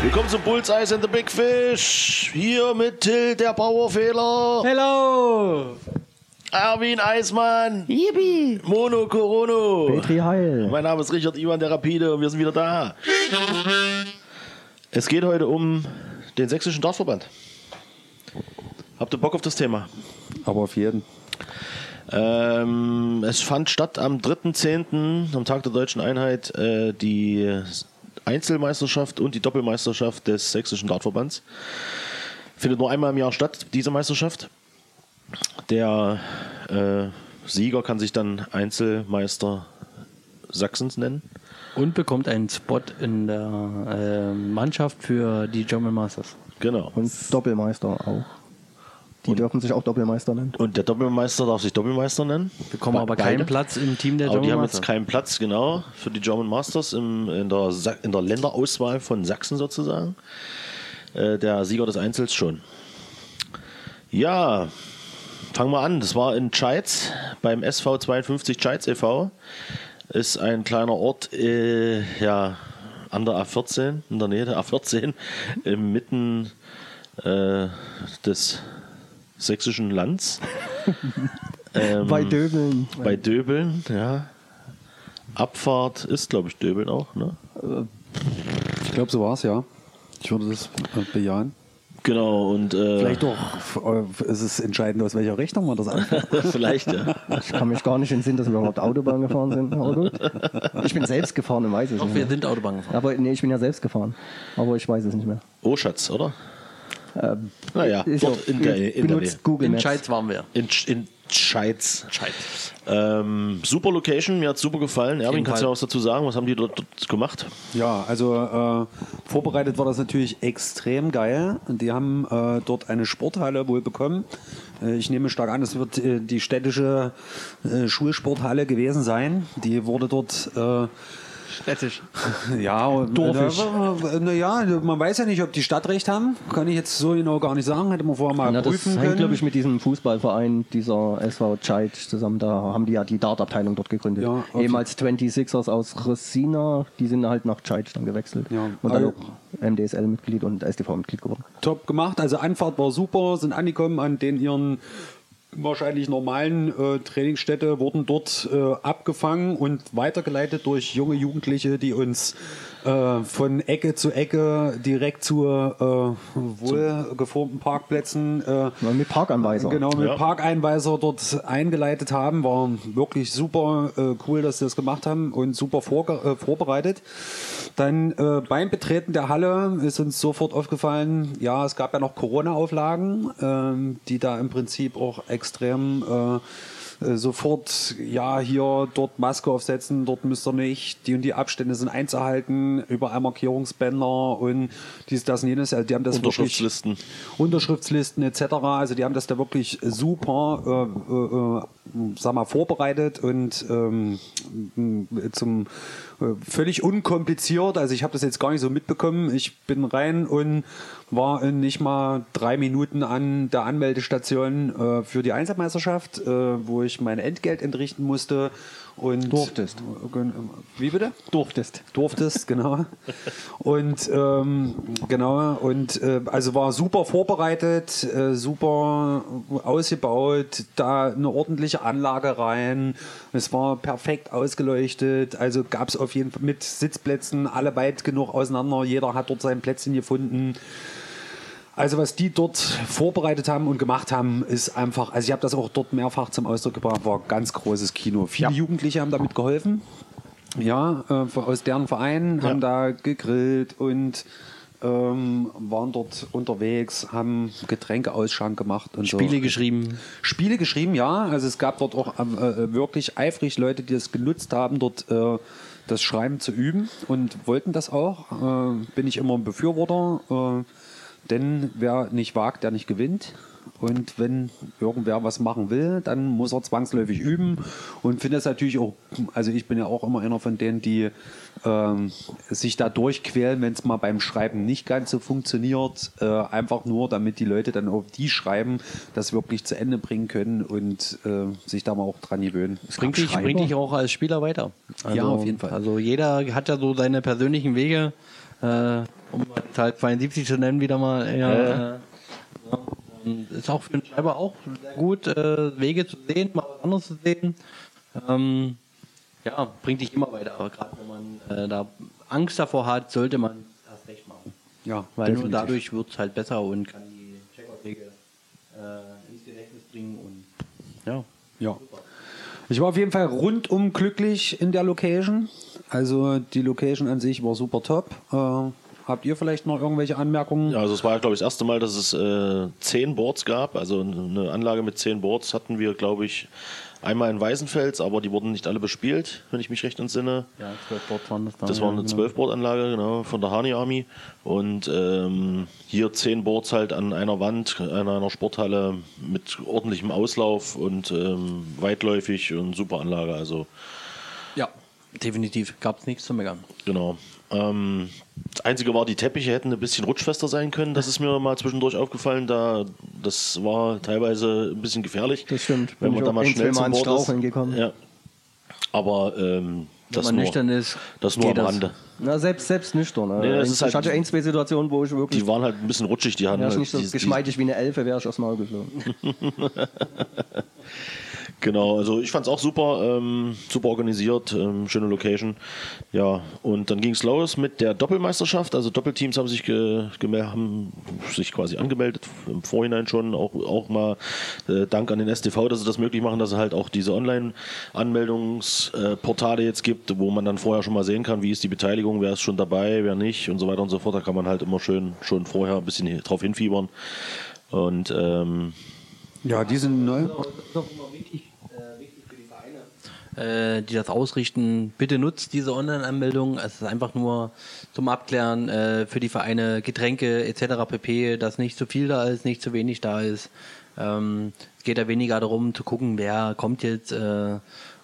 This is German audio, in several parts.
Willkommen zum Bullseye and the Big Fish. Hier mit Till, der Bauerfehler. Hello! Erwin Eismann. Yippie. Mono Corono. Petri Heil. Mein Name ist Richard Ivan der Rapide und wir sind wieder da. Es geht heute um den sächsischen Dartverband. Habt ihr Bock auf das Thema? Aber auf jeden. Ähm, es fand statt am 3.10., am Tag der deutschen Einheit, äh, die Einzelmeisterschaft und die Doppelmeisterschaft des sächsischen Dartverbands. Findet nur einmal im Jahr statt, diese Meisterschaft. Der äh, Sieger kann sich dann Einzelmeister Sachsens nennen. Und bekommt einen Spot in der äh, Mannschaft für die German Masters. Genau. Und Doppelmeister auch. Die dürfen sich auch Doppelmeister nennen. Und der Doppelmeister darf sich Doppelmeister nennen. Bekommen aber Beide. keinen Platz im Team der Aber die German haben Masters. jetzt keinen Platz, genau, für die German Masters im, in, der, in der Länderauswahl von Sachsen sozusagen. Äh, der Sieger des Einzels schon. Ja, fangen wir an. Das war in Scheitz beim SV 52 Scheitz e.V. Ist ein kleiner Ort, äh, ja, an der A14, in der Nähe der A14, inmitten äh, des sächsischen Lands. ähm, Bei Döbeln. bei Döbeln, ja. Abfahrt ist, glaube ich, Döbeln auch, ne? Ich glaube, so war es, ja. Ich würde das äh, bejahen. Genau, und äh, Vielleicht doch, äh, ist es entscheidend, aus welcher Richtung man das anfängt. vielleicht, ja. Ich kann mich gar nicht entsinnen, dass wir überhaupt Autobahn gefahren sind. Aber gut. Ich bin selbst gefahren und weiß es Doch, nicht wir mehr. sind Autobahn gefahren. Aber nee, ich bin ja selbst gefahren. Aber ich weiß es nicht mehr. Oschatz, oder? Ähm, Naja, ist dort auch- in der, in der benutzt Google In Maps. Scheiz waren wir. In, in Scheitz. Scheiz. Ähm, super Location, mir hat super gefallen. Erwin, kannst du noch was dazu sagen? Was haben die dort, dort gemacht? Ja, also äh, vorbereitet war das natürlich extrem geil. Die haben äh, dort eine Sporthalle wohl bekommen. Äh, ich nehme stark an, es wird äh, die städtische äh, Schulsporthalle gewesen sein. Die wurde dort äh, Städtisch. Ja, und- Dorfig. Na, ja, man weiß ja nicht, ob die Stadtrecht haben. Kann ich jetzt so genau gar nicht sagen. Hätte man vorher mal Na, das prüfen hängt, können. glaube ich, mit diesem Fußballverein, dieser SV Cheit zusammen. Da haben die ja die Dart-Abteilung dort gegründet. Ja, okay. Ehemals 26ers aus Resina, die sind halt nach Cheit dann gewechselt. Ja, Und dann also- auch MDSL-Mitglied und STV-Mitglied geworden. top gemacht. Also Anfahrt war super, sind angekommen an den ihren wahrscheinlich normalen äh, Trainingsstätte, wurden dort äh, abgefangen und weitergeleitet durch junge Jugendliche, die uns äh, von Ecke zu Ecke direkt zu äh, wohlgeformten Parkplätzen äh, Mit Parkanweiser. Genau, mit Ja. Parkeinweiser dort eingeleitet haben. War wirklich super äh, cool, dass sie das gemacht haben und super vorge äh, vorbereitet. Dann äh, beim Betreten der Halle ist uns sofort aufgefallen, ja, es gab ja noch Corona-Auflagen, ähm, die da im Prinzip auch extrem äh, sofort, ja, hier, dort Maske aufsetzen, dort müsst ihr nicht, die und die Abstände sind einzuhalten, überall Markierungsbänder und dies, das und jenes. Also die haben das wirklich Unterschriftslisten. Unterschriftslisten etc. Also die haben das da wirklich super, äh, äh, äh, sag mal, vorbereitet und ähm, zum völlig unkompliziert. Also ich habe das jetzt gar nicht so mitbekommen. Ich bin rein und war in nicht mal drei Minuten an der Anmeldestation äh, für die Einzelmeisterschaft, äh, wo ich mein Entgelt entrichten musste. Und Durftest. Wie bitte? Durftest. durftest, genau. Und ähm, genau, und äh, also war super vorbereitet, äh, super ausgebaut, da eine ordentliche Anlage rein. Es war perfekt ausgeleuchtet, also gab es auf jeden Fall mit Sitzplätzen alle weit genug auseinander. Jeder hat dort sein Plätzchen gefunden. Also was die dort vorbereitet haben und gemacht haben, ist einfach, also ich habe das auch dort mehrfach zum Ausdruck gebracht, war ganz großes Kino. Viele Ja. Jugendliche haben damit geholfen. Ja, äh, aus deren Vereinen haben da gegrillt und ähm, waren dort unterwegs, haben Getränkeausschank gemacht und Spiele so. geschrieben. Spiele geschrieben, ja. Also es gab dort auch äh, wirklich eifrig Leute, die das genutzt haben, dort äh, das Schreiben zu üben und wollten das auch. Äh, bin ich immer ein Befürworter, äh, denn wer nicht wagt, der nicht gewinnt. Und wenn irgendwer was machen will, dann muss er zwangsläufig üben. Und finde es natürlich auch, also ich bin ja auch immer einer von denen, die ähm, sich da durchquälen, wenn es mal beim Schreiben nicht ganz so funktioniert. Äh, einfach nur, damit die Leute dann auf die schreiben, das wirklich zu Ende bringen können und äh, sich da mal auch dran gewöhnen. Es Bringt dich, bringt dich auch als Spieler weiter. Ja, auf jeden Fall. Also jeder hat ja so seine persönlichen Wege, äh, um Teil 72 zu nennen, wieder mal. Ja, äh. Und Ist auch für einen Schreiber auch sehr gut, äh, Wege zu sehen, mal was anderes zu sehen. Ähm, ja, bringt dich immer weiter. Aber gerade wenn man äh, da Angst davor hat, sollte man das recht machen. Ja, Weil definitiv. nur dadurch wird es halt besser und kann die Checkout-Wege äh, ins Gedächtnis bringen und ja. Ja. Ich war auf jeden Fall rundum glücklich in der Location. Also die Location an sich war super top. Äh, habt ihr vielleicht noch irgendwelche Anmerkungen? Ja, also es war, glaube ich, das erste Mal, dass es äh, zehn Boards gab. Also eine Anlage mit zehn Boards hatten wir, glaube ich, einmal in Weißenfels, aber die wurden nicht alle bespielt, wenn ich mich recht entsinne. Ja, 12 Boards waren das dann. Das war eine genau. 12-Board-Anlage, genau, von der Hani Army. Und ähm, hier 10 Boards halt an einer Wand, an einer Sporthalle mit ordentlichem Auslauf und ähm, weitläufig und super Anlage. Also, Ja, definitiv. Gab es nichts zu meckern. genau. Ähm, das Einzige war, die Teppiche hätten ein bisschen rutschfester sein können. Das ist mir mal zwischendurch aufgefallen. Da, das war teilweise ein bisschen gefährlich. Das stimmt. Wenn man da mal schnell zum ins Board ist. Gekommen. Ja. Aber ähm, das, man nur, nüchtern ist, das nur am das. Rande. Na, selbst, selbst nüchtern. Nee, das ich ist halt- hatte ein, zwei Situationen, wo ich wirklich Die waren halt ein bisschen rutschig. Die Wäre ich halt nicht so die- die- geschmeidig wie eine Elfe, wäre ich aufs Maul geflogen. Genau, also ich fand es auch super, ähm, super organisiert, ähm, schöne Location. Ja, und dann ging es los mit der Doppelmeisterschaft. Also Doppelteams haben sich, ge, haben sich quasi angemeldet, im Vorhinein schon. Auch, auch mal äh, Dank an den STV, dass sie das möglich machen, dass es halt auch diese Online-Anmeldungsportale jetzt gibt, wo man dann vorher schon mal sehen kann, wie ist die Beteiligung, wer ist schon dabei, wer nicht und so weiter und so fort. Da kann man halt immer schön schon vorher ein bisschen drauf hinfiebern. Und ähm, Ja, die sind neu. Das ist auch immer wichtig, äh, wichtig für die Vereine, äh, die das ausrichten. Bitte nutzt diese Online-Anmeldung. Es ist einfach nur zum Abklären äh, für die Vereine Getränke etc. pp, dass nicht zu viel da ist, nicht zu wenig da ist. Ähm, es geht ja weniger darum zu gucken, wer kommt jetzt äh,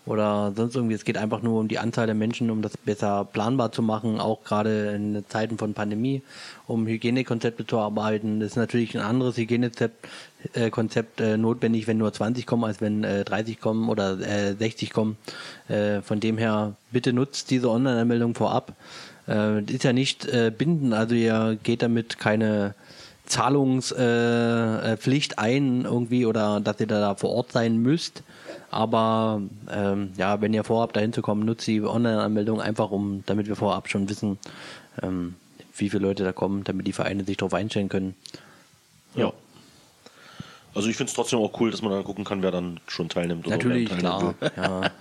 oder sonst irgendwie. Es geht einfach nur um die Anzahl der Menschen, um das besser planbar zu machen, auch gerade in Zeiten von Pandemie, um Hygienekonzepte zu arbeiten. Das ist natürlich ein anderes Hygienekonzept äh, Konzept, äh, notwendig, wenn nur 20 kommen, als wenn äh, 30 kommen oder äh, 60 kommen. Äh, von dem her, bitte nutzt diese Online-Anmeldung vorab. Äh, ist ja nicht äh, bindend, also ihr geht damit keine Zahlungspflicht äh, äh, ein irgendwie oder dass ihr da vor Ort sein müsst. Aber ähm, ja, wenn ihr vorhabt, dahin zu kommen, nutzt die Online-Anmeldung einfach, um, damit wir vorab schon wissen, ähm, wie viele Leute da kommen, damit die Vereine sich darauf einstellen können. Ja. Also ich finde es trotzdem auch cool, dass man dann gucken kann, wer dann schon teilnimmt. oder Natürlich, wer teilnehmen klar. Ja.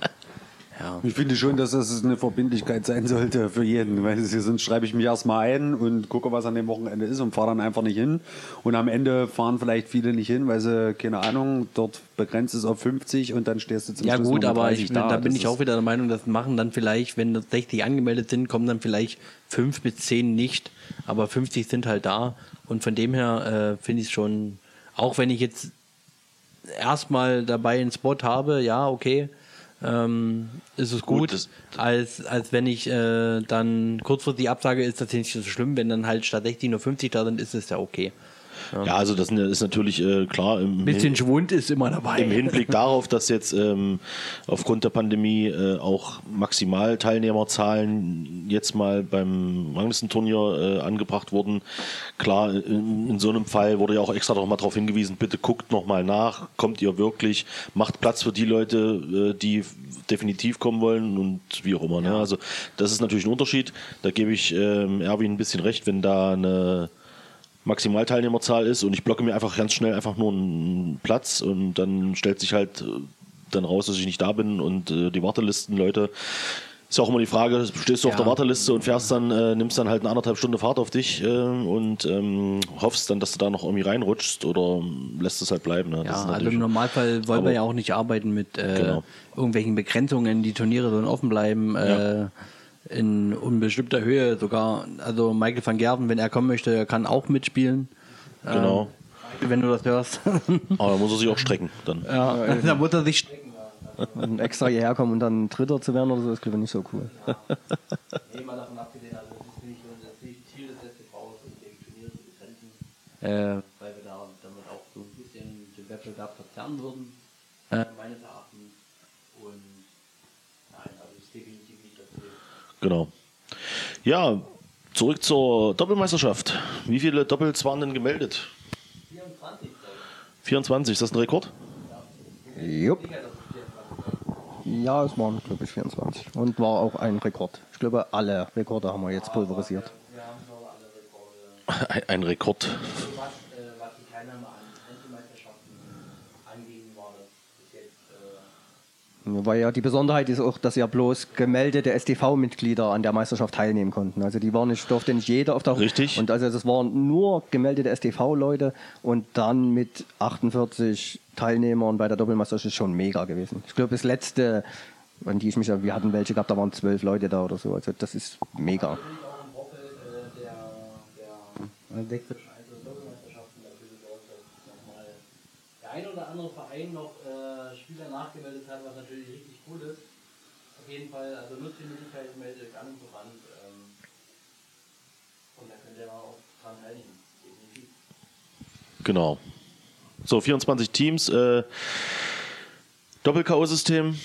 Ja. Ich finde schon, dass das eine Verbindlichkeit sein sollte für jeden. Weil sonst schreibe ich mich erstmal ein und gucke, was an dem Wochenende ist und fahre dann einfach nicht hin. Und am Ende fahren vielleicht viele nicht hin, weil sie, keine Ahnung, dort begrenzt ist auf 50 und dann stehst du zum Ja Schluss gut, aber 30 ich, da, bin Das ich auch wieder der Meinung, das machen dann vielleicht, wenn das 60 angemeldet sind, kommen dann vielleicht fünf bis zehn nicht, aber 50 sind halt da und von dem her äh, finde ich es schon, auch wenn ich jetzt erstmal dabei einen Spot habe, ja, okay, ähm, ist es gut, Gut, als, als wenn ich äh, dann kurzfristig absage, ist das nicht so schlimm, wenn dann halt statt 60 nur 50 da sind, ist es ja okay. Ja, also das ist natürlich äh, klar im, Ein bisschen Schwund ist immer dabei. im Hinblick darauf, dass jetzt ähm, aufgrund der Pandemie äh, auch Maximalteilnehmerzahlen jetzt mal beim Ranglistenturnier äh, angebracht wurden. Klar, in, in so einem Fall wurde ja auch extra noch mal darauf hingewiesen, bitte guckt noch mal nach, kommt ihr wirklich, macht Platz für die Leute, äh, die definitiv kommen wollen und wie auch immer. Ne? Also das ist natürlich ein Unterschied. Da gebe ich ähm, Erwin ein bisschen recht, wenn da eine Maximalteilnehmerzahl ist und ich blocke mir einfach ganz schnell einfach nur einen Platz und dann stellt sich halt äh, dann raus, dass ich nicht da bin und äh, die Wartelisten, Leute, ist ja auch immer die Frage, stehst du auf Ja. der Warteliste und fährst dann, äh, nimmst dann halt eine anderthalb Stunde Fahrt auf dich äh, und ähm, hoffst dann, dass du da noch irgendwie reinrutschst oder ähm, lässt es halt bleiben. Ne? Ja, also im Normalfall wollen wir ja auch nicht arbeiten mit äh, Genau. irgendwelchen Begrenzungen. Die Turniere sollen offen bleiben. Äh, in unbestimmter Höhe sogar. Also Michael van Gerven, wenn er kommen möchte, kann auch mitspielen. Genau. Wenn du das hörst. Aber da muss er sich auch strecken. Dann. ja, da muss er sich strecken. Und extra hierher kommen und dann Dritter zu werden oder so, ist glaube ich nicht so cool. Nee, mal davon abgesehen, also das ist nicht nicht Ziel des STVs, dem Turnier zu bekämpfen. Äh, weil wir da damit auch so ein bisschen den Wettbewerb verzerren würden. Äh, meines Erachtens. Und nein, also es ist definitiv nicht das Ziel. Genau. Ja, zurück zur Doppelmeisterschaft. Wie viele Doppels waren denn gemeldet? 24, glaube 24, ist das ein Rekord? Jupp. Ja, es waren, glaube ich, 24. Und war auch ein Rekord. Ich glaube, alle Rekorde haben wir jetzt pulverisiert. Wir haben alle Rekorde. Ein, ein Rekord. Was, äh, was die Teilnahme an Einzelmeisterschaften anging, war das bis Weil ja die Besonderheit ist auch, dass ja bloß gemeldete STV-Mitglieder an der Meisterschaft teilnehmen konnten. Also die waren nicht, durfte nicht jeder auf der Richtig. Und also das waren nur gemeldete STV-Leute und dann mit 48 Teilnehmern bei der Doppelmeisterschaft ist schon mega gewesen. Ich glaube, das letzte, an die ich mich, wir hatten welche gehabt, da waren zwölf Leute da oder so. Also das ist mega. äh, der, der sächsischen Einzel-Doppelmeisterschaften dafür gesorgt, dass nochmal der ein oder andere Verein noch äh, Spieler nachgemeldet hat, was natürlich richtig cool ist. Auf jeden Fall, also nutzt die Möglichkeit, meldet euch an und voran. Ähm, und da könnt ihr auch dran teilnehmen. Definitiv. Genau. So, 24 Teams. Äh, Doppel-K.O.-System.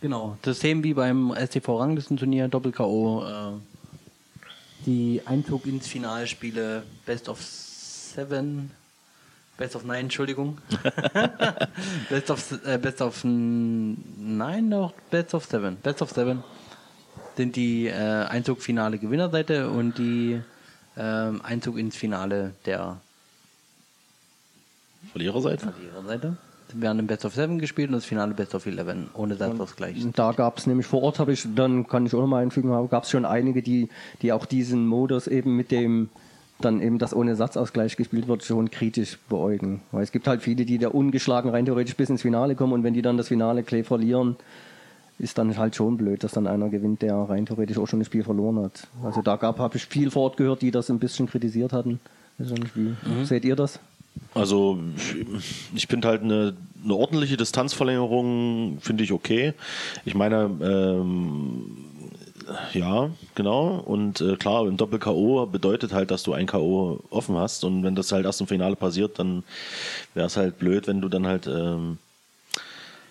Genau, System wie beim STV-Ranglistenturnier, Doppel-K.O. Äh, die Einzug ins Finalspiele, Best of Seven, Best of Nine, Entschuldigung. Best of, äh, Best of Nine, noch Best of Seven. Best of Seven sind die äh, Einzug-Finale Gewinnerseite und die ähm, Einzug ins Finale der Verliererseite. Verliererseite. Wir haben im Best of Seven gespielt und das Finale Best of Eleven, ohne Satzausgleich. Und Da gab es nämlich vor Ort, habe ich, dann kann ich auch nochmal einfügen, gab es schon einige, die, die auch diesen Modus eben mit dem, dann eben das ohne Satzausgleich gespielt wird, schon kritisch beäugen. Weil es gibt halt viele, die da ungeschlagen rein theoretisch bis ins Finale kommen und wenn die dann das Finale Clay verlieren, ist dann halt schon blöd, dass dann einer gewinnt, der rein theoretisch auch schon das Spiel verloren hat. Also da gab, habe ich viel vor Ort gehört, die das ein bisschen kritisiert hatten. Wie seht ihr das? Also ich finde halt eine, eine ordentliche Distanzverlängerung finde ich okay. Ich meine, ähm, ja, genau. Und äh, klar, im Doppel-K.O. bedeutet halt, dass du ein K.O. offen hast. Und wenn das halt erst im Finale passiert, dann wäre es halt blöd, wenn du dann halt ähm,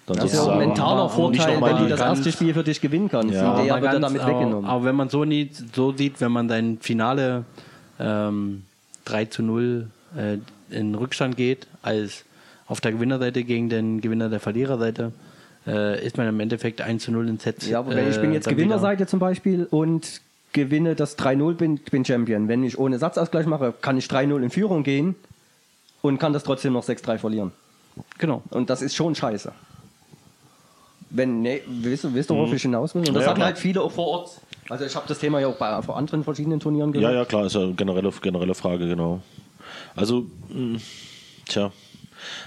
dann Das ist ja auch ein mentaler Vorteil, wenn die das erste Spiel für dich gewinnen kannst. Ja. Der Aber wird ganz- damit aber- weggenommen. Aber wenn man so, nie, so sieht, wenn man sein Finale ähm, 3 zu 0 äh, in Rückstand geht, als auf der Gewinnerseite gegen den Gewinner der Verliererseite, äh, ist man im Endeffekt 1 zu 0 in Set. Ja, aber wenn ich bin jetzt Gewinnerseite zum Beispiel und gewinne das 3-0, bin, bin Champion. Wenn ich ohne Satzausgleich mache, kann ich 3-0 in Führung gehen und kann das trotzdem noch 6-3 verlieren. wieder. Genau. Und das ist schon scheiße. Wenn, nee, wisst, ihr- wisst ihr, worauf ich hinaus will? Und das Ja, hatten klar. halt viele auch vor Ort. Also ich habe das Thema ja auch bei vor anderen verschiedenen Turnieren Ja, gehört. ja, klar, ist ja eine generelle, generelle Frage, genau. Also, mh, tja.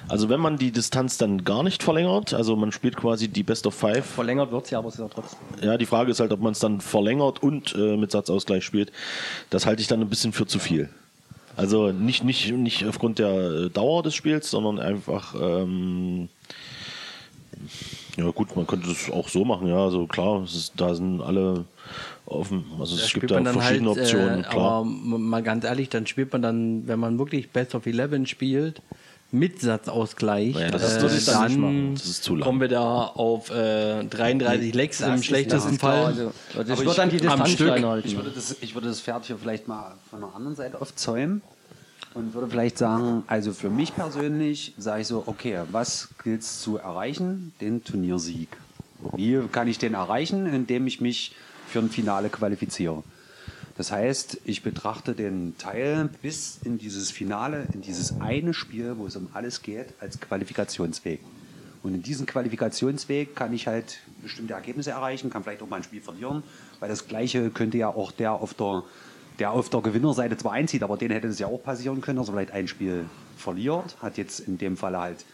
Also wenn man die Distanz dann gar nicht verlängert, also man spielt quasi die Best of Five, Verlängert wird es ja, aber es ist ja trotzdem. ja, die Frage ist halt, ob man es dann verlängert und äh, mit Satzausgleich spielt. Das halte ich dann ein bisschen für zu viel. Also nicht, nicht, nicht aufgrund der äh, Dauer des Spiels, sondern einfach, ähm, ja gut, man könnte das auch so machen, ja, also klar, es ist, da sind alle offen, also Da es gibt da verschiedene halt, Optionen, äh, klar. Aber mal ganz ehrlich, dann spielt man dann, wenn man wirklich Best of 11 spielt, mit Satzausgleich, Ja, das ist- äh, das ist dann nicht dann machen. Das ist zu lang. kommen wir da auf äh, 33 Lecks im ist- schlechtesten das ist klar. Fall. Also, also ich würde dann die am Distanz Stück. Ich würde, das, ich würde das Pferd hier vielleicht mal von der anderen Seite aufzäumen und würde vielleicht sagen, also für mich persönlich sage ich so, okay, was gilt es zu erreichen? Den Turniersieg. Wie kann ich den erreichen? Indem ich mich für ein Finale qualifiziere. Das heißt, ich betrachte den Teil bis in dieses Finale, in dieses eine Spiel, wo es um alles geht, als Qualifikationsweg. Und in diesem Qualifikationsweg kann ich halt bestimmte Ergebnisse erreichen, kann vielleicht auch mal ein Spiel verlieren, weil das Gleiche könnte ja auch der auf der, der auf der Gewinnerseite zwar einzieht, aber denen hätte es ja auch passieren können, dass er vielleicht ein Spiel verliert, hat jetzt in dem Fall halt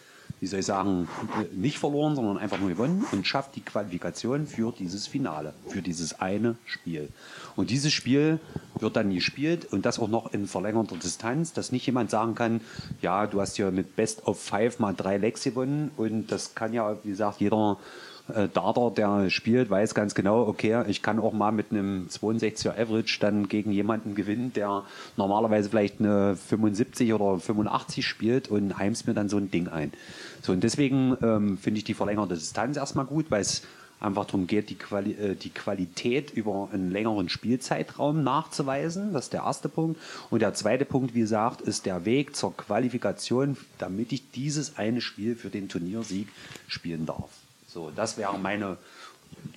wie soll ich sagen, nicht verloren, sondern einfach nur gewonnen und schafft die Qualifikation für dieses Finale, für dieses eine Spiel. Und dieses Spiel wird dann gespielt und das auch noch in verlängerter Distanz, dass nicht jemand sagen kann, ja, du hast hier mit Best of Five mal drei Lecks gewonnen und das kann ja, wie gesagt, jeder äh, Darter, der spielt, weiß ganz genau, okay, ich kann auch mal mit einem 62er Average dann gegen jemanden gewinnen, der normalerweise vielleicht eine 75 oder 85 spielt und heimst mir dann so ein Ding ein. So, und deswegen ähm, finde ich die verlängerte Distanz erstmal gut, weil es einfach darum geht, die, Quali äh, die Qualität über einen längeren Spielzeitraum nachzuweisen. Das ist der erste Punkt. Und der zweite Punkt, wie gesagt, ist der Weg zur Qualifikation, damit ich dieses eine Spiel für den Turniersieg spielen darf. So, das wäre meine.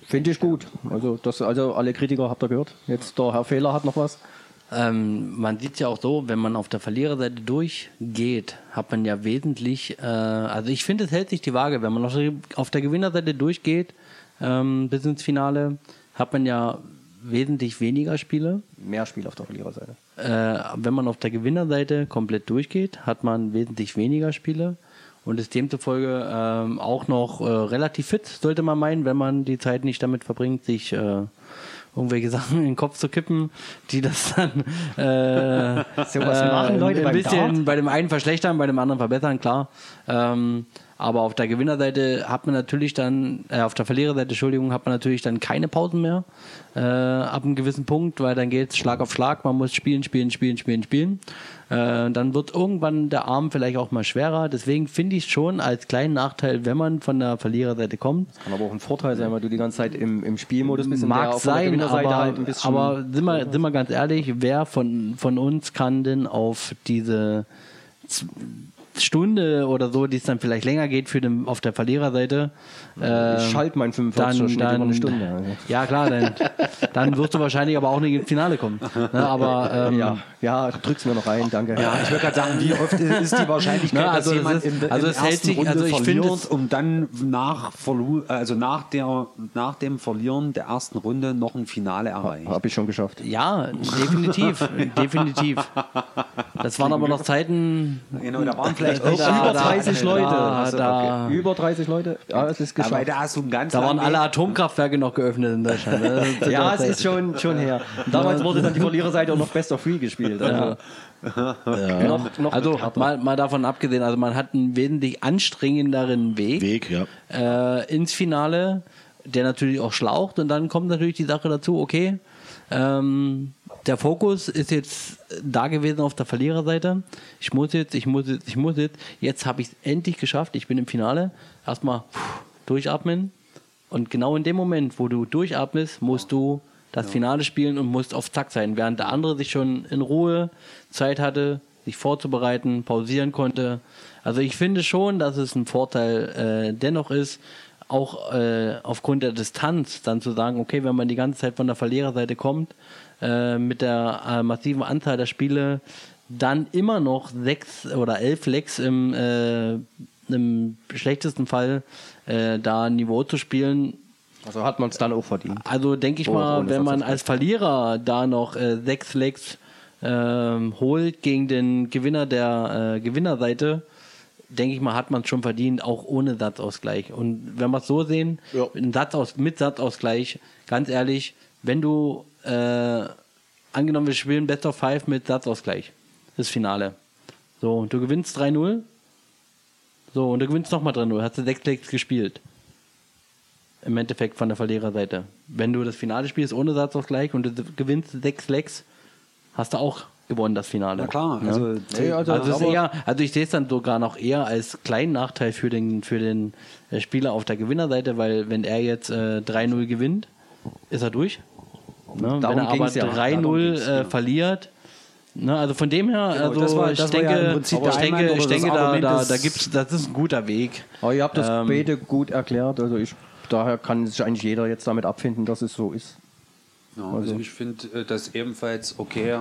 Finde ich gut. Also, das, also alle Kritiker habt ihr gehört. Jetzt der Herr Fehler hat noch was. Ähm, man sieht ja auch so, wenn man auf der Verliererseite durchgeht, hat man ja wesentlich, äh, also ich finde, es hält sich die Waage. Wenn man auf der, auf der Gewinnerseite durchgeht, ähm, bis ins Finale, hat man ja wesentlich weniger Spiele. Mehr Spiel auf der Verliererseite. Äh, wenn man auf der Gewinnerseite komplett durchgeht, hat man wesentlich weniger Spiele und ist demzufolge ähm, auch noch äh, relativ fit, sollte man meinen, wenn man die Zeit nicht damit verbringt, sich äh, irgendwelche Sachen in den Kopf zu kippen, die das dann äh, Sowas machen Leute ein bisschen Dart? bei dem einen verschlechtern, bei dem anderen verbessern, klar. Ähm, aber auf der Gewinnerseite hat man natürlich dann, äh, auf der Verliererseite, Entschuldigung, hat man natürlich dann keine Pausen mehr äh, ab einem gewissen Punkt, weil dann geht es Schlag auf Schlag, man muss spielen, spielen, spielen, spielen, spielen. Äh, dann wird irgendwann der Arm vielleicht auch mal schwerer. Deswegen finde ich schon als kleinen Nachteil, wenn man von der Verliererseite kommt, Kann aber auch ein Vorteil sein, weil du die ganze Zeit im, im Spielmodus bist. Mag sein, aber, halt ein bisschen- aber sind, wir, sind wir ganz ehrlich, wer von, von uns kann denn auf diese Stunde oder so, die es dann vielleicht länger geht für den, auf der Verliererseite, äh, ich schalte mein 45 dann, dann eine Stunde. Also. Ja klar, dann, dann wirst du wahrscheinlich aber auch nicht ins Finale kommen. Ne, aber ähm, Ja, ja, drück's mir noch rein, danke. Ja, ich würde gerade sagen, wie oft ist die Wahrscheinlichkeit, Na, also dass das jemand ist- in der also in es hält ersten sich- Runde also ich finde verliert, es- um dann nach, also nach, der, nach dem Verlieren der ersten Runde noch ein Finale erreicht. Habe ich schon geschafft. ja, definitiv, definitiv. Das waren aber noch Zeiten, Genau, da waren vielleicht Da- auch da- Über 30 Leute. Da, Also, da, Über 30 Leute. Ja, es ist Ja, geschafft. da hast du einen ganz da waren alle. Atomkraftwerke noch geöffnet in Deutschland. ne? Ja, es ist schon, schon her. Damals wurde dann die Verliererseite auch noch Best of Three gespielt. Also, noch, noch Also mal, mal davon abgesehen, also man hat einen wesentlich anstrengenderen Weg, Weg, ja. Äh, ins Finale, der natürlich auch schlaucht und dann kommt natürlich die Sache dazu, okay, ähm, der Fokus ist jetzt da gewesen auf der Verliererseite. Ich muss jetzt, ich muss jetzt, ich muss jetzt. Jetzt habe ich es endlich geschafft. Ich bin im Finale. Erstmal durchatmen. Und genau in dem Moment, wo du durchatmest, musst du das Finale spielen und musst auf Zack sein. Während der andere sich schon in Ruhe Zeit hatte, sich vorzubereiten, pausieren konnte. Also ich finde schon, dass es ein Vorteil äh, dennoch ist, auch äh, aufgrund der Distanz dann zu sagen, okay, wenn man die ganze Zeit von der Verliererseite kommt, äh, mit der äh, massiven Anzahl der Spiele, dann immer noch sechs oder elf Lecks im, äh, im schlechtesten Fall äh, da ein Niveau zu spielen, also hat man es dann auch verdient. also denke ich Oh, mal, ohne wenn man als Verlierer da noch äh, sechs Legs ähm, holt gegen den Gewinner der Gewinnerseite, denke ich mal, hat man es schon verdient, auch ohne Satzausgleich. Und wenn wir es so sehen, Ja. Satzaus mit Satzausgleich, ganz ehrlich, wenn du äh, angenommen, wir spielen Best of Five mit Satzausgleich, das Finale. So, du gewinnst 3-0. So, und du gewinnst nochmal 3-0, hast du sechs Legs gespielt im Endeffekt von der Verliererseite. Wenn du das Finale spielst ohne Satzausgleich und du gewinnst sechs Lecks, hast du auch gewonnen das Finale. Na klar, Ja. also, Nee, also, Also, aber- eher, also ich sehe es dann sogar noch eher als kleinen Nachteil für den, für den äh, Spieler auf der Gewinnerseite, weil wenn er jetzt äh, 3-0 gewinnt, ist er durch. Ne? Wenn Darum er aber ja. Darum 3-0 ging's, äh, verliert, ne? also von dem her, Genau, also das war- ich das denke, ich denke, ich da, da, ist- da gibt's, das ist ein guter Weg. Aber ihr habt das Ähm, beide gut erklärt. Also ich, daher kann sich eigentlich jeder jetzt damit abfinden, dass es so ist. Ja, also ich finde äh, das ebenfalls okay.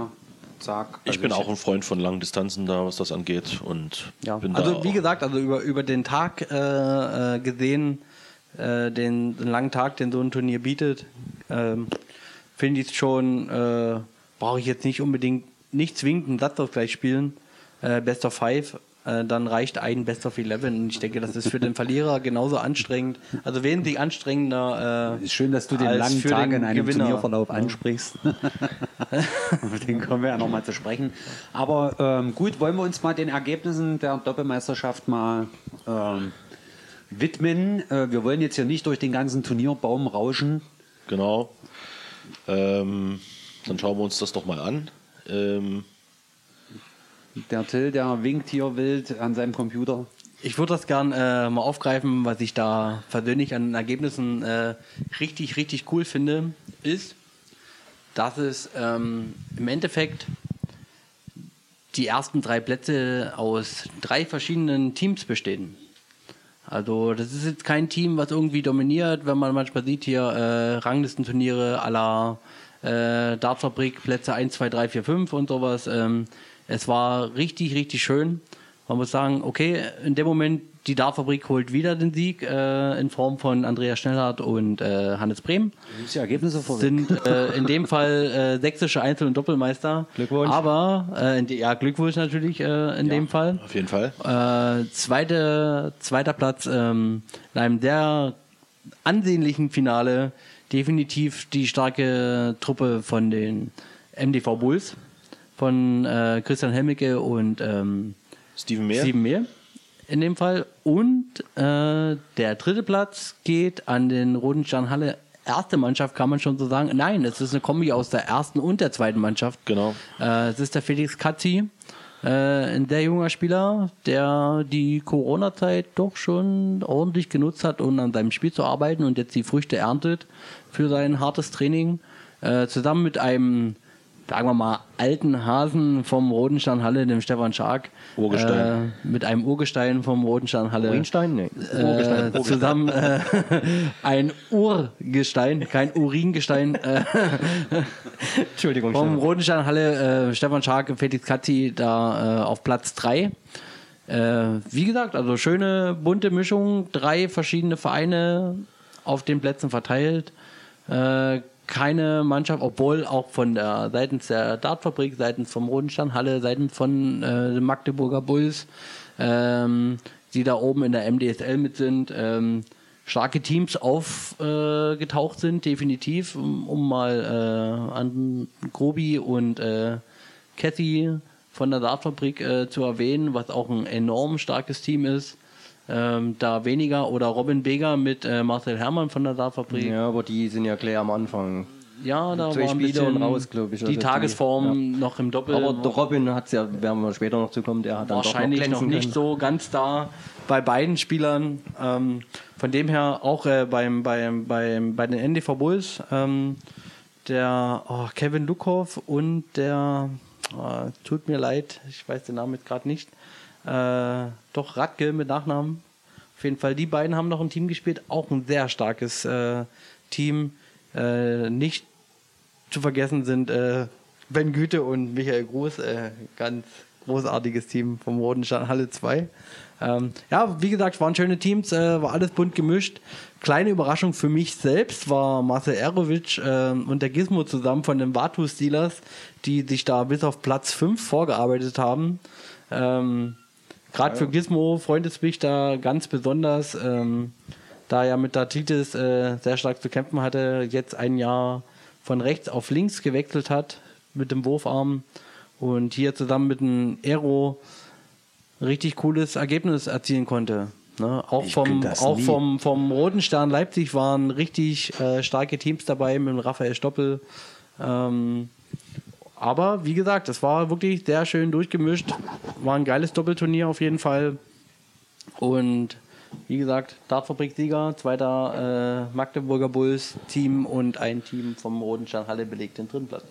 Zack. Ich Also bin auch ein Freund von langen Distanzen da, was das angeht. Und Ja, bin da also wie gesagt, also über, über den Tag äh, äh, gesehen, äh, den, den langen Tag, den so ein Turnier bietet, ähm, finde ich es schon, äh, brauche ich jetzt nicht unbedingt, nicht zwingend einen Satzausgleich spielen. Äh, Best of Five. Äh, dann reicht ein Best of Eleven. Und ich denke, das ist für den Verlierer genauso anstrengend. Also wesentlich anstrengender. Äh, Ist schön, dass du den langen Tag den in einem Gewinner. Turnierverlauf ansprichst. Auf den kommen wir ja nochmal zu sprechen. Aber ähm, gut, wollen wir uns mal den Ergebnissen der Doppelmeisterschaft mal ähm, widmen. Äh, wir wollen jetzt hier nicht durch den ganzen Turnierbaum rauschen. Genau. Ähm, dann schauen wir uns das doch mal an. Ähm, Der Till, der winkt hier wild an seinem Computer. Ich würde das gern äh, mal aufgreifen, was ich da persönlich an Ergebnissen äh, richtig, richtig cool finde, ist, dass es ähm, im Endeffekt die ersten drei Plätze aus drei verschiedenen Teams bestehen. Also das ist jetzt kein Team, was irgendwie dominiert, wenn man manchmal sieht hier äh, Ranglistenturniere la äh, Dartfabrik, Plätze 1, 2, 3, 4, 5 und sowas. Ähm, es war richtig, richtig schön. Man muss sagen, okay, in dem Moment, die Dartfabrik holt wieder den Sieg äh, in Form von Andreas Schnellhardt und äh, Hannes Brehm die Ergebnisse vor. sind äh, in dem Fall äh, sächsische Einzel- und Doppelmeister. Glückwunsch. Aber, äh, ja, Glückwunsch natürlich äh, in dem Fall. auf jeden Fall. Zweite, zweiter Platz ähm, in einem sehr ansehnlichen Finale. Definitiv die starke Truppe von den MDV Bulls, von Christian Hemmicke und ähm, Steven Mehr. Sieben mehr in dem Fall. Und äh, der dritte Platz geht an den Roten Stern Halle. Erste Mannschaft kann man schon so sagen. Nein, es ist eine Kombi aus der ersten und der zweiten Mannschaft. Genau. Äh, es ist der Felix Katzi, äh, ein sehr junger Spieler, der die Corona-Zeit doch schon ordentlich genutzt hat, um an seinem Spiel zu arbeiten und jetzt die Früchte erntet für sein hartes Training. Äh, zusammen mit einem, sagen wir mal, alten Hasen vom Roten Stern Halle, dem Stefan Schark. Urgestein. Äh, mit einem Urgestein vom Roten Stern Halle. Urinstein? Nee. Äh, zusammen äh, ein Urgestein, kein Uringestein. Äh, Entschuldigung. vom Stefan. Roten Halle, äh, Stefan Scharke, Felix Katzi da äh, auf Platz 3. Äh, wie gesagt, also schöne bunte Mischung, drei verschiedene Vereine auf den Plätzen verteilt. Äh, keine Mannschaft, obwohl auch von der seitens der Dartfabrik, seitens vom Rodenstern Halle, seitens von äh, den Magdeburger Bulls, ähm, die da oben in der MDSL mit sind, ähm, starke Teams aufgetaucht äh, sind, definitiv, um, um mal äh, an Grobi und äh, Cathy von der Dartfabrik äh, zu erwähnen, was auch ein enorm starkes Team ist. Ähm, da weniger oder Robin Beger mit äh, Marcel Herrmann von der Dartfabrik. Ja, aber die sind ja gleich am Anfang. Ja, da Zwei war ein Spiele bisschen raus, ich. die Also die- Tagesform noch im Doppel. Aber der Robin hat ja, werden wir später noch zukommen, der hat dann wahrscheinlich noch, noch, nicht können. so ganz da bei beiden Spielern. Ähm, von dem her auch äh, beim, beim, beim, bei den NDV Bulls ähm, der oh, Kevin Lukow und der, äh, tut mir leid, ich weiß den Namen jetzt gerade nicht, äh, doch Radke mit Nachnamen. Auf jeden Fall, die beiden haben noch ein Team gespielt, auch ein sehr starkes äh, Team. Äh, nicht zu vergessen sind äh, Ben Güte und Michael Groß, äh, ganz großartiges Team vom Rodenstein Halle 2. Ähm, ja, wie gesagt, waren schöne Teams, äh, war alles bunt gemischt. Kleine Überraschung für mich selbst war Marcel Erovic äh, und der Gizmo zusammen von den Vatu Steelers, die sich da bis auf Platz 5 vorgearbeitet haben. Ähm, Gerade für Gizmo freut es mich da ganz besonders, ähm, da er mit Datitis äh, sehr stark zu kämpfen hatte, jetzt ein Jahr von rechts auf links gewechselt hat mit dem Wurfarm und hier zusammen mit dem Aero richtig cooles Ergebnis erzielen konnte. Ne? Auch, Ich vom, auch vom, vom Roten Stern Leipzig waren richtig äh, starke Teams dabei mit dem Raphael Stoppel. Ähm, aber wie gesagt, es war wirklich sehr schön durchgemischt. War ein geiles Doppelturnier auf jeden Fall. Und wie gesagt, Dartfabrik-Sieger, zweiter äh, Magdeburger Bulls Team und ein Team vom Roten Stern Halle belegt den dritten Platz.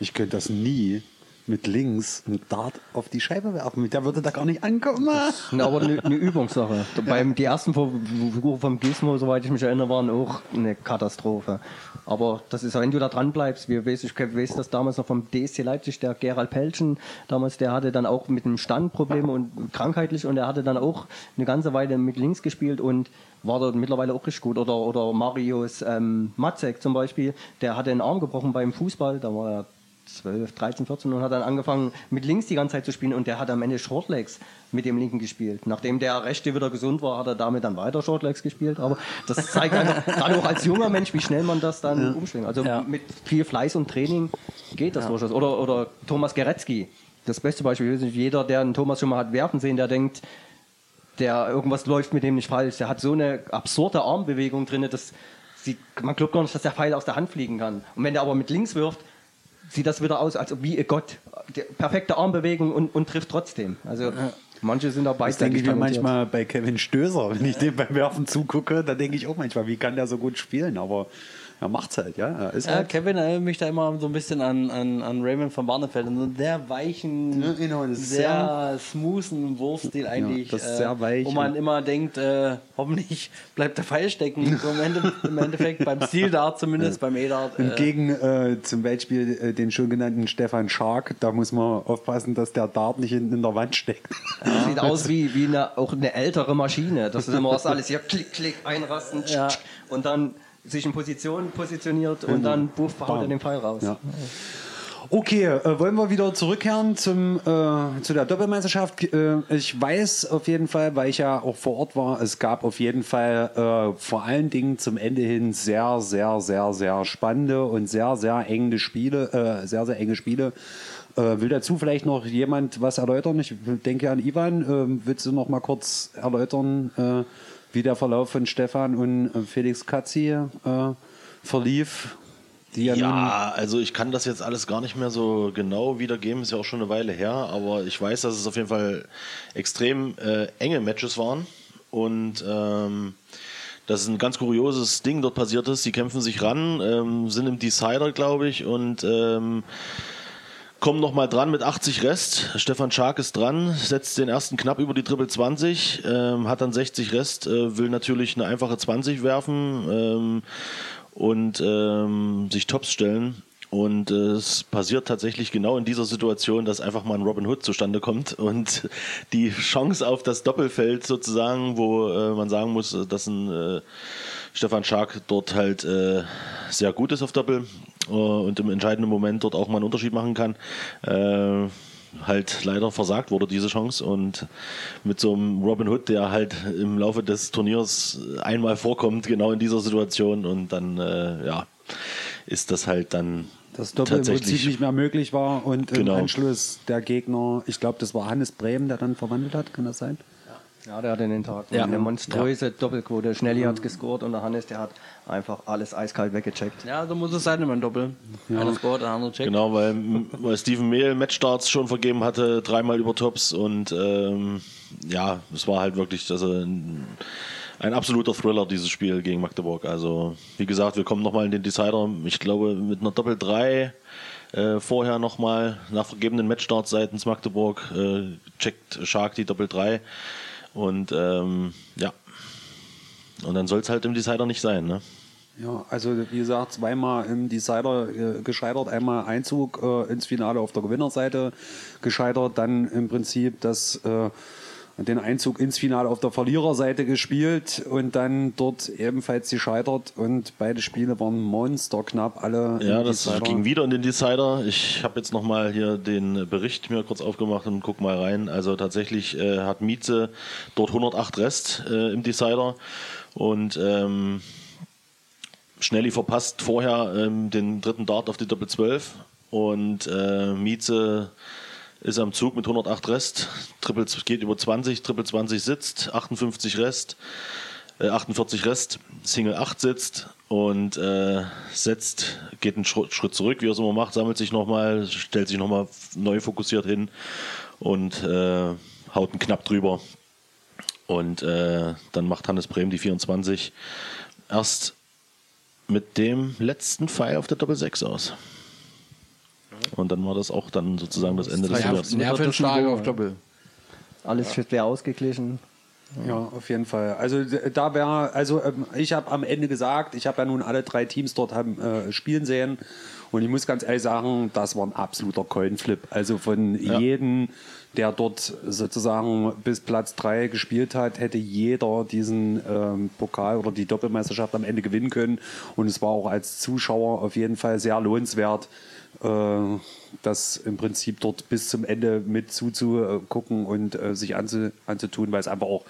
Ich könnte das nie mit links einen Dart auf die Scheibe werfen. Mit der würde da gar nicht ankommen. Na, aber eine, eine Übungssache. Beim, die ersten Figuren vom Gizmo, soweit ich mich erinnere, waren auch eine Katastrophe. Aber das ist, wenn du da dran bleibst, wie weiß, ich weiß das damals noch vom DSC Leipzig, der Gerald Pelchen, damals, der hatte dann auch mit dem Stand Probleme und krankheitlich und er hatte dann auch eine ganze Weile mit links gespielt und war dort mittlerweile auch richtig gut. Oder, oder Marius ähm, Matzek zum Beispiel, der hatte einen Arm gebrochen beim Fußball, da war er 12, 13, 14 und hat dann angefangen mit links die ganze Zeit zu spielen und der hat am Ende Shortlegs mit dem linken gespielt. Nachdem der rechte wieder gesund war, hat er damit dann weiter Shortlegs gespielt. Aber das zeigt einfach, gerade auch als junger Mensch, wie schnell man das dann umschwingt. Also Ja. mit viel Fleiß und Training geht das durchaus. Oder, oder Thomas Geretzky, das beste Beispiel. Jeder, der einen Thomas schon mal hat werfen sehen, der denkt, der irgendwas läuft mit dem nicht falsch. Der hat so eine absurde Armbewegung drin, dass sieht, man glaubt gar nicht, dass der Pfeil aus der Hand fliegen kann. Und wenn der aber mit links wirft, sieht das wieder aus, als ob wie Gott. Perfekte Armbewegung und, und trifft trotzdem. Also manche sind da Das denke ich mir manchmal bei Kevin Stößer, wenn ich dem beim Werfen zugucke, da denke ich auch manchmal, wie kann der so gut spielen? Aber er macht's halt, ja. Ist Ja, halt Kevin erinnert mich da immer so ein bisschen an, an, an Raymond von Barnefeld. So einen sehr weichen, Ja, genau, ist sehr smoothen Wurfstil eigentlich. das ist äh, sehr weich Wo man und- immer denkt, äh, hoffentlich bleibt der Pfeil stecken. So im, Ende, Im Endeffekt beim Steel-Dart zumindest, beim E-Dart. Äh, Entgegen äh, zum Beispiel äh, den schon genannten Stefan Schark, da muss man aufpassen, dass der Dart nicht hinten in der Wand steckt. Das sieht aus wie, wie eine, auch eine ältere Maschine. Das ist immer was alles hier klick, klick, einrasten Ja. und dann sich in Position positioniert und dann buff, haut er den Pfeil raus. Ja. Okay, äh, wollen wir wieder zurückkehren zum, äh, zu der Doppelmeisterschaft. Äh, ich weiß auf jeden Fall, weil ich ja auch vor Ort war, es gab auf jeden Fall äh, vor allen Dingen zum Ende hin sehr, sehr, sehr, sehr spannende und sehr, sehr enge Spiele, äh, sehr, sehr enge Spiele. Äh, will dazu vielleicht noch jemand was erläutern? Ich denke an Ivan. Ähm, willst du noch mal kurz erläutern, wie der Verlauf von Stefan und äh, Felix Katzi äh, verlief? Die ja, Ja, also ich kann das jetzt alles gar nicht mehr so genau wiedergeben, ist ja auch schon eine Weile her, aber ich weiß, dass es auf jeden Fall extrem äh, enge Matches waren und ähm, dass ein ganz kurioses Ding dort passiert ist. Die kämpfen sich ran, ähm, sind im Decider, glaube ich, und ähm, kommen nochmal dran mit 80 Rest. Stefan Schark ist dran, setzt den ersten knapp über die Triple 20, ähm, hat dann 60 Rest, äh, will natürlich eine einfache 20 werfen ähm, und ähm, sich Tops stellen. Und äh, es passiert tatsächlich genau in dieser Situation, dass einfach mal ein Robin Hood zustande kommt und die Chance auf das Doppelfeld sozusagen, wo äh, man sagen muss, dass ein äh, Stefan Schark dort halt äh, sehr gut ist auf Doppel und im entscheidenden Moment dort auch mal einen Unterschied machen kann. Äh, halt leider versagt wurde diese Chance und mit so einem Robin Hood, der halt im Laufe des Turniers einmal vorkommt, genau in dieser Situation und dann äh, ja ist das halt dann das Doppel im Prinzip nicht mehr möglich war und Genau. im Anschluss der Gegner, ich glaube, das war Hannes Brehm, der dann verwandelt hat, kann das sein? Ja, der hat in den Tag Ja. eine monströse Doppelquote. Schnelli hat gescored und der Hannes, der hat einfach alles eiskalt weggecheckt. ja, so muss es sein, immer ein Doppel. Einer scored, der andere checkt. Genau, weil, weil Steven Mehl Matchstarts schon vergeben hatte, dreimal über Tops und ähm, ja, es war halt wirklich also ein, ein absoluter Thriller, dieses Spiel gegen Magdeburg. Also, wie gesagt, wir kommen nochmal in den Decider, ich glaube, mit einer Doppel 3 äh, vorher nochmal nach vergebenen Matchstarts seitens Magdeburg äh, checkt Shark die Doppel 3 und ähm, ja, und dann soll es halt im Decider nicht sein, ne? Ja, also wie gesagt, zweimal im Decider äh, gescheitert, einmal Einzug äh, ins Finale auf der Gewinnerseite gescheitert, dann im Prinzip das, äh, den Einzug ins Finale auf der Verliererseite gespielt und dann dort ebenfalls gescheitert und beide Spiele waren monsterknapp, alle Ja, das Decider. ging wieder in den Decider. Ich habe jetzt nochmal hier den Bericht mir kurz aufgemacht und guck mal rein. Also tatsächlich äh, hat Mieze dort 108 Rest äh, im Decider und ähm, Schnelli verpasst vorher ähm, den dritten Dart auf die Doppel 12 und äh, Mieze ist am Zug mit 108 Rest, Triple geht über 20, Triple 20 sitzt, 58 Rest, äh, 48 Rest, Single 8 sitzt. Und äh, setzt, geht einen Schritt, zurück, wie er es immer macht, sammelt sich nochmal, stellt sich nochmal neu fokussiert hin und äh, haut einen knapp drüber. Und äh, dann macht Hannes Brehm die 24 erst mit dem letzten Pfeil auf der Doppel 6 aus. Und dann war das auch dann sozusagen das Ende des Turniers. Nervenstark auf Doppel. Alles schwer ausgeglichen. Ja, auf jeden Fall. Also da wäre, also ähm, ich habe am Ende gesagt, ich habe ja nun alle drei Teams dort haben, äh, spielen sehen und ich muss ganz ehrlich sagen, das war ein absoluter Coinflip. Also von jedem, der dort sozusagen bis Platz drei gespielt hat, hätte jeder diesen ähm, Pokal oder die Doppelmeisterschaft am Ende gewinnen können und es war auch als Zuschauer auf jeden Fall sehr lohnenswert, äh, das im Prinzip dort bis zum Ende mit zuzugucken und äh, sich anzu, anzutun, weil es einfach auch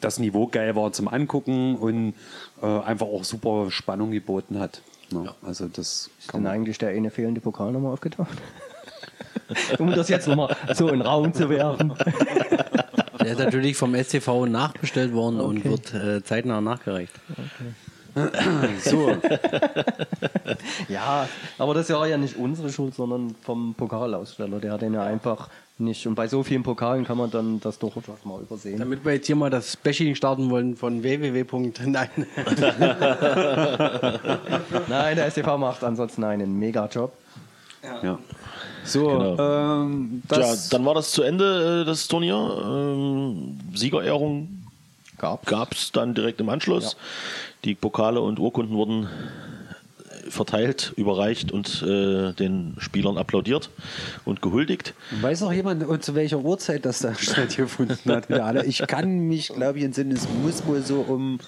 das Niveau geil war zum Angucken und äh, einfach auch super Spannung geboten hat. Ja, Also das Ist denn eigentlich der eine fehlende Pokal nochmal aufgetaucht? um das jetzt nochmal so in den Raum zu werfen. Der ist natürlich vom SCV nachbestellt worden und wird äh, zeitnah nachgereicht. so. Ja, aber das war ja nicht unsere Schuld, sondern vom Pokalaussteller. Der hat den ja einfach nicht. Und bei so vielen Pokalen kann man dann das durchaus mal übersehen. Damit wir jetzt hier mal das Bashing starten wollen von www. Nein. Nein, der STV macht ansonsten einen Mega-Job. Ja. So, Genau. ähm, das, dann war das zu Ende, äh, das Turnier. Ähm, Siegerehrung gab es dann direkt im Anschluss. Die Pokale und Urkunden wurden verteilt, überreicht und äh, den Spielern applaudiert und gehuldigt. weiß noch jemand, und zu welcher Uhrzeit das da stattgefunden hat? Ich kann mich, glaube ich, entsinnen, es muss wohl so um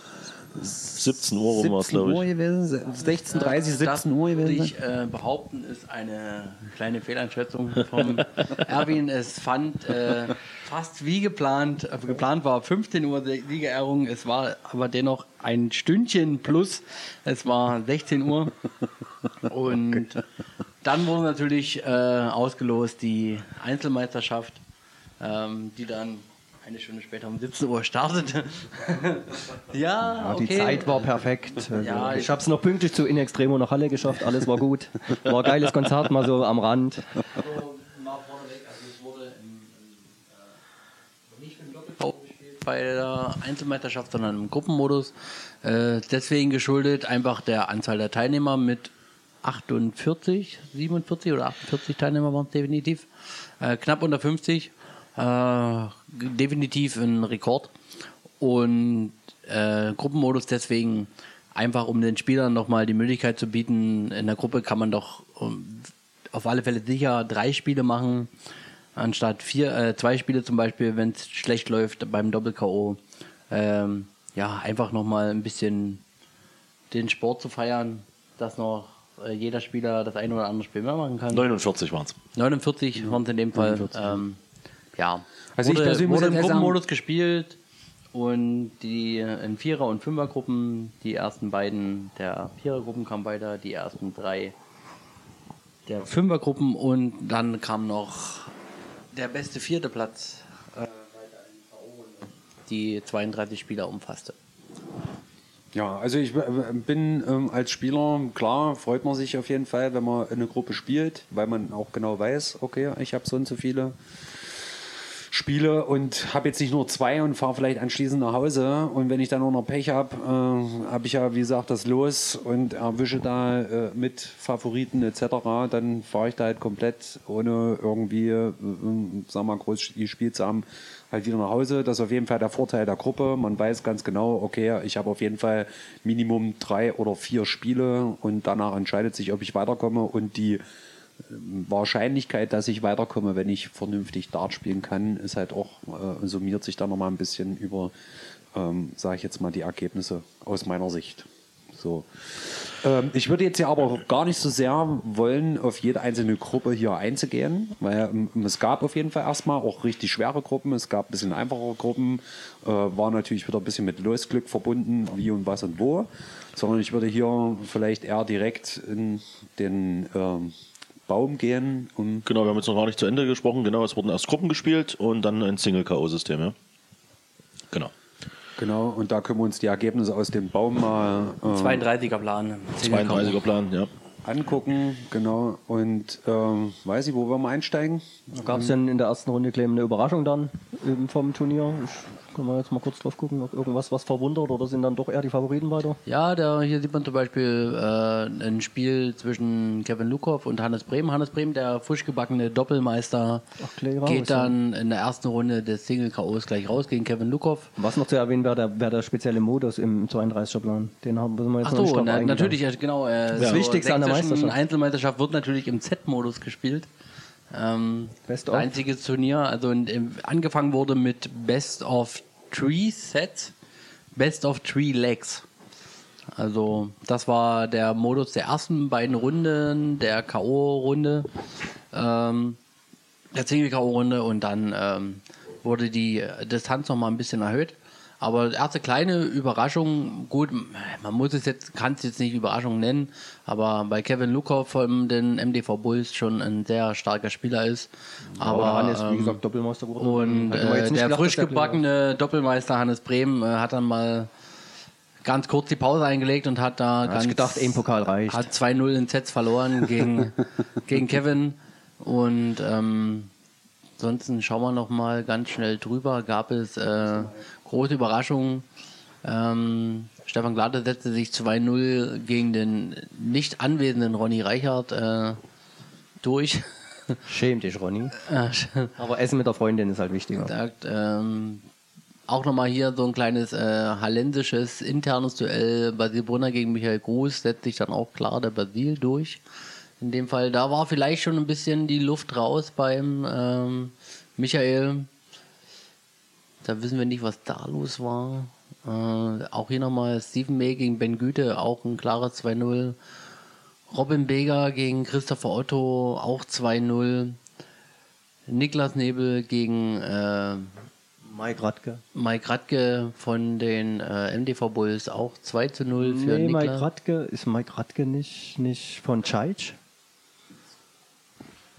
17 Uhr rum war es, 17 glaube Uhr ich. gewesen sein. 16.30, 17 das Uhr würde gewesen ich sein. äh, behaupten, ist eine kleine Fehleinschätzung vom Erwin. Es fand äh, fast wie geplant, äh, geplant war 15 Uhr die Siegerehrung, es war aber dennoch ein Stündchen plus, es war 16 Uhr und dann wurde natürlich äh, ausgelost die Einzelmeisterschaft, ähm, die dann eine Stunde später um 17 Uhr startete. ja, Ja, die okay. Zeit war perfekt. Also Ja, ich habe es noch pünktlich zu In Extremo nach Halle geschafft. Alles war gut. War ein geiles Konzert, mal so am Rand. So, mal vorneweg, also es wurde im, im, äh, nicht im Doppelpaus gespielt bei der Einzelmeisterschaft, sondern im Gruppenmodus. Äh, deswegen geschuldet einfach der Anzahl der Teilnehmer mit 48, 47 oder 48 Teilnehmer waren es definitiv. Äh, knapp unter 50. Äh, definitiv ein Rekord. Und äh, Gruppenmodus deswegen einfach, um den Spielern nochmal die Möglichkeit zu bieten, in der Gruppe kann man doch um, auf alle Fälle sicher drei Spiele machen, anstatt vier, äh, zwei Spiele zum Beispiel, wenn es schlecht läuft beim Doppel-K.O. Ähm, ja, einfach nochmal ein bisschen den Sport zu feiern, dass noch äh, jeder Spieler das ein oder andere Spiel mehr machen kann. 49 waren es. 49 waren es in dem Fall. Ähm, ja. Also ich wurde, persönlich muss wurde im jetzt sagen- Gruppenmodus gespielt und die in Vierer- und Fünfergruppen, die ersten beiden der Vierergruppen kamen weiter, die ersten drei der Fünfergruppen und dann kam noch der beste vierte Platz äh, die 32 Spieler umfasste. Ja, also ich äh, bin ähm, als Spieler, klar, freut man sich auf jeden Fall, wenn man in eine Gruppe spielt, weil man auch genau weiß, okay, ich habe so und so viele Spiele und habe jetzt nicht nur zwei und fahre vielleicht anschließend nach Hause. Und wenn ich dann auch noch Pech habe, äh, habe ich ja, wie gesagt, das Los und erwische da äh, mit Favoriten etc., dann fahre ich da halt komplett, ohne irgendwie, äh, sag mal, groß gespielt zu haben, halt wieder nach Hause. Das ist auf jeden Fall der Vorteil der Gruppe. Man weiß ganz genau, okay, ich habe auf jeden Fall Minimum drei oder vier Spiele und danach entscheidet sich, ob ich weiterkomme und die Wahrscheinlichkeit, dass ich weiterkomme, wenn ich vernünftig Dart spielen kann, ist halt auch, äh, summiert sich dann nochmal ein bisschen über, ähm, sage ich jetzt mal, die Ergebnisse aus meiner Sicht. So. Ähm, ich würde jetzt ja aber gar nicht so sehr wollen, auf jede einzelne Gruppe hier einzugehen, weil ähm, es gab auf jeden Fall erstmal auch richtig schwere Gruppen, es gab ein bisschen einfachere Gruppen, äh, war natürlich wieder ein bisschen mit Losglück verbunden, wie und was und wo, sondern ich würde hier vielleicht eher direkt in den ähm, Baum gehen und Genau, wir haben jetzt noch gar nicht zu Ende gesprochen. Genau, es wurden erst Gruppen gespielt und dann ein Single-K.O.-System, ja. Genau. genau, und da können wir uns die Ergebnisse aus dem Baum mal äh, 32er Plan. 32er Plan, ja. angucken, genau. Und ähm, weiß ich, wo wir mal einsteigen? Gab es denn in der ersten Runde Clem, eine Überraschung dann ähm, vom Turnier? Ich Können wir jetzt mal kurz drauf gucken, ob irgendwas was verwundert oder sind dann doch eher die Favoriten weiter? Ja, da, hier sieht man zum Beispiel äh, ein Spiel zwischen Kevin Lukow und Hannes Brehm. Hannes Brehm, der frisch gebackene Doppelmeister, Ach, geht dann in der ersten Runde des Single-KOs gleich raus gegen Kevin Lukow. Was noch zu erwähnen wäre der, wär der spezielle Modus im 32er Plan. Den haben wir jetzt Ach so, na, natürlich, ja, genau. Äh, Das zur Wichtigste an der Meisterschaft. Einzelmeisterschaft wird natürlich im Z-Modus gespielt. Ähm, Best of. einzige Turnier, also in, im, angefangen wurde mit Best of Three Sets, Best of Three Legs. Also das war der Modus der ersten beiden Runden, der K.O.-Runde, ähm, der Single-K.O.-Runde und dann ähm, wurde die Distanz noch mal ein bisschen erhöht. Aber erste kleine Überraschung, gut, man muss es jetzt, kann es jetzt nicht Überraschung nennen, aber bei Kevin Lukow von den MDV Bulls schon ein sehr starker Spieler ist. Aber Aber Hannes, wie ähm, gesagt, Doppelmeister geworden. und äh, der frisch gebackene Doppelmeister Hannes Brehm äh, hat dann mal ganz kurz die Pause eingelegt und hat da Hat ganz gedacht, ein Pokal reicht. hat 2-0 in Sets verloren gegen, gegen Kevin. Und ähm, ansonsten schauen wir noch mal ganz schnell drüber. Gab es äh, große Überraschungen. Ähm, Stefan Glade setzte sich 2-0 gegen den nicht anwesenden Ronny Reichert äh, durch. Schäm dich, Ronny. Aber Essen mit der Freundin ist halt wichtiger. gesagt. Ähm, auch nochmal hier so ein kleines äh, hallensisches internes Duell. Basil Brunner gegen Michael Gruß setzt sich dann auch klar der Basil durch. In dem Fall, da war vielleicht schon ein bisschen die Luft raus beim ähm, Michael. Da wissen wir nicht, was da los war. Äh, auch hier nochmal Stephen May gegen Ben Güte, auch ein klares 2-0. Robin Beger gegen Christopher Otto, auch 2-0. Niklas Nebel gegen äh, Mike Radke. Mike Radke von den äh, MDV Bulls, auch 2 zu 0 für Nee, Mike Niklas. Radke, ist Mike Radke nicht, nicht von Czeich?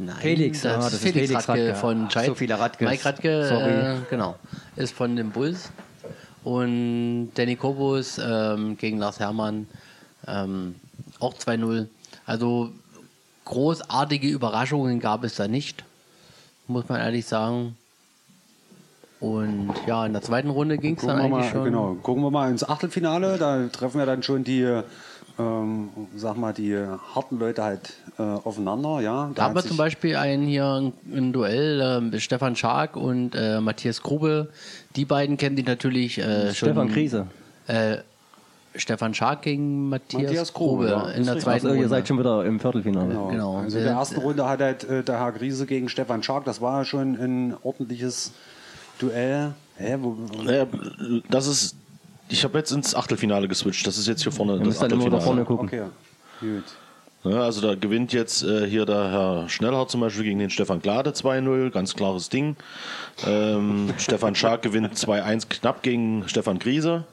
Nein, Felix, das, ah, ist das ist Felix, Felix Radke, Radke. von Ach, Scheidt. so viele Radkes. Mike Radke Sorry. äh, genau, ist von den Bulls. Und Danny Kobus ähm, gegen Lars Hermann ähm, auch 2-0. Also großartige Überraschungen gab es da nicht, muss man ehrlich sagen. Und ja, in der zweiten Runde ging es dann eigentlich mal, schon. genau, gucken wir mal ins Achtelfinale. Da treffen wir dann schon die, ähm, sag mal, die harten Leute halt äh, aufeinander. Ja, Da haben wir zum Beispiel einen hier ein, ein Duell, äh, Stefan Schark und äh, Matthias Grube. Die beiden kennen die natürlich äh, schon. Stefan Krise. Äh, Stefan Schark gegen Matthias, Matthias Grube, Grube, ja, in der zweiten Also ihr Runde. seid schon wieder im Viertelfinale. Genau. Genau. Also in der ersten Runde hat halt äh, der Herr Griese gegen Stefan Schark, das war schon ein ordentliches Duell. Hä, wo, Naja, das ist. Ich habe jetzt ins Achtelfinale geswitcht. Das ist jetzt hier vorne Ihr das dann immer da vorne Achtelfinale. gucken. okay, gut. Ja, also da gewinnt jetzt äh, hier der Herr Schnellhardt zum Beispiel gegen den Stefan Glade 2-0, ganz klares Ding. Ähm, Stefan Schark gewinnt 2-1 knapp gegen Stefan Griese.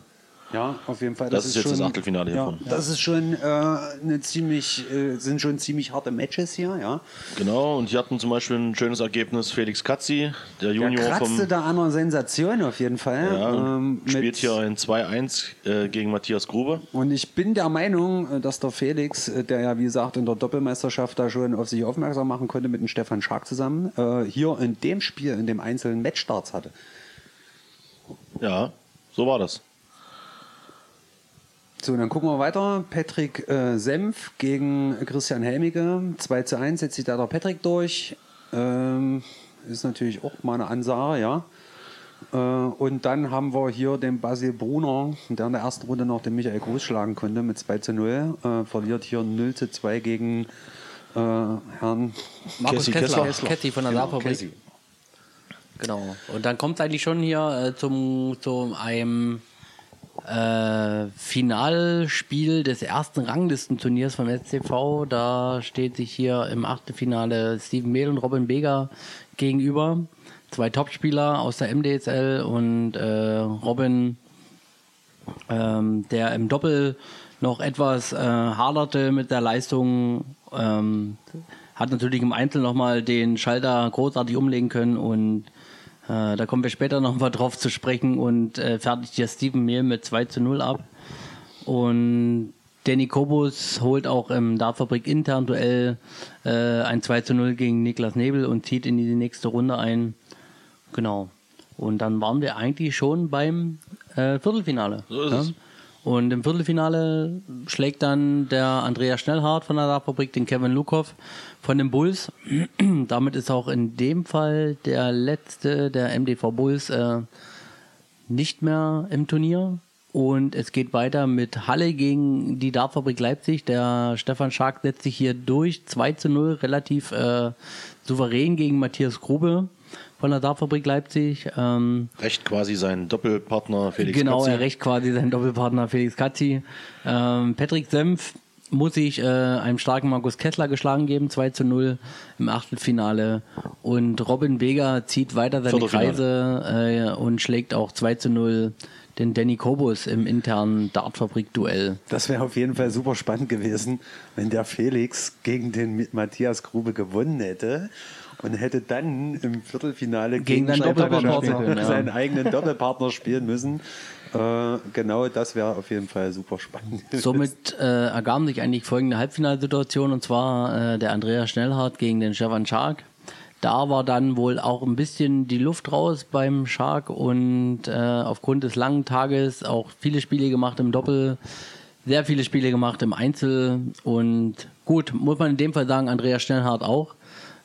Ja, auf jeden Fall. Das ist jetzt schon, das Achtelfinale ja, hiervon. Das ist schon äh, eine ziemlich, äh, sind schon ziemlich harte Matches hier, ja. Genau, und hier hatten zum Beispiel ein schönes Ergebnis Felix Katzi, der Der Junior kratzte vom. da an einer Sensation auf jeden Fall. Ja, ähm, spielt hier ein 2-1 äh, gegen Matthias Grube. Und ich bin der Meinung, äh, dass der Felix, äh, der ja wie gesagt in der Doppelmeisterschaft da schon auf sich aufmerksam machen konnte mit dem Stefan Schark zusammen, äh, hier in dem Spiel, in dem einzelnen Matchstarts hatte. Ja, so war das. So, dann gucken wir weiter. Patrick äh, Senf gegen Christian Helmige. 2 zu 1 setzt sich da der Patrick durch. Ähm, ist natürlich auch mal eine Ansage, ja. Äh, und dann haben wir hier den Basil Brunner, der in der ersten Runde noch den Michael Groß schlagen konnte mit 2 zu 0. Äh, verliert hier 0 zu 2 gegen äh, Herrn Markus Kessler, Kessler. Kessi von der Genau, Saarfabrik. Genau. Und dann kommt es eigentlich schon hier äh, zum, zu einem äh, Finalspiel des ersten Ranglistenturniers vom SCV. Da steht sich hier im Achtelfinale Steven Mehl und Robin Beger gegenüber. Zwei Topspieler aus der MDSL und äh, Robin, ähm, der im Doppel noch etwas äh, haderte mit der Leistung, ähm, hat natürlich im Einzel nochmal den Schalter großartig umlegen können und äh, da kommen wir später nochmal drauf zu sprechen und äh, fertigt hier Steven Mehl mit 2 zu 0 ab. Und Danny Kobus holt auch im Dartfabrik intern Duell äh, ein 2 zu 0 gegen Niklas Nebel und zieht in die nächste Runde ein. Genau. Und dann waren wir eigentlich schon beim äh, Viertelfinale. So ist ja? es. Und im Viertelfinale schlägt dann der Andreas Schnellhardt von der Dachfabrik den Kevin Lukow von den Bulls. Damit ist auch in dem Fall der letzte der MDV Bulls äh, nicht mehr im Turnier. Und es geht weiter mit Halle gegen die Dartfabrik Leipzig. Der Stefan Schark setzt sich hier durch. 2 zu 0, relativ äh, souverän gegen Matthias Grube von der Dartfabrik Leipzig. Ähm, Recht quasi sein Doppelpartner Felix genau, Katzi. er rächt quasi seinen Doppelpartner Felix Katzi. Ähm, Patrick Senf muss sich äh, einem starken Markus Kessler geschlagen geben, 2 zu 0 im Achtelfinale. Und Robin Vega zieht weiter seine. Kreise äh, und schlägt auch 2 zu 0 den Danny Kobus im internen Dartfabrik-Duell. Das wäre auf jeden Fall super spannend gewesen, wenn der Felix gegen den Matthias Grube gewonnen hätte und hätte dann im Viertelfinale Gegen seinen seinen, Doppelpartner seinen eigenen Doppelpartner spielen müssen. Äh, genau, das wäre auf jeden Fall super spannend. Somit äh, ergaben sich eigentlich folgende Halbfinalsituation und zwar äh, der Andreas Schnellhardt gegen den Stefan Schark. Da war dann wohl auch ein bisschen die Luft raus beim Schark und äh, aufgrund des langen Tages auch viele Spiele gemacht im Doppel, sehr viele Spiele gemacht im Einzel und gut, muss man in dem Fall sagen, Andreas Schnellhardt auch.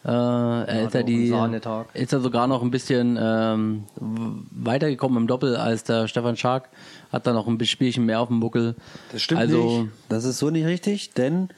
Äh, er ist ja die, ist ja sogar noch ein bisschen ähm, weitergekommen im Doppel als der Stefan Schark. Hat dann noch ein Spielchen mehr auf dem Buckel. Das stimmt also, nicht. Das ist so nicht richtig, denn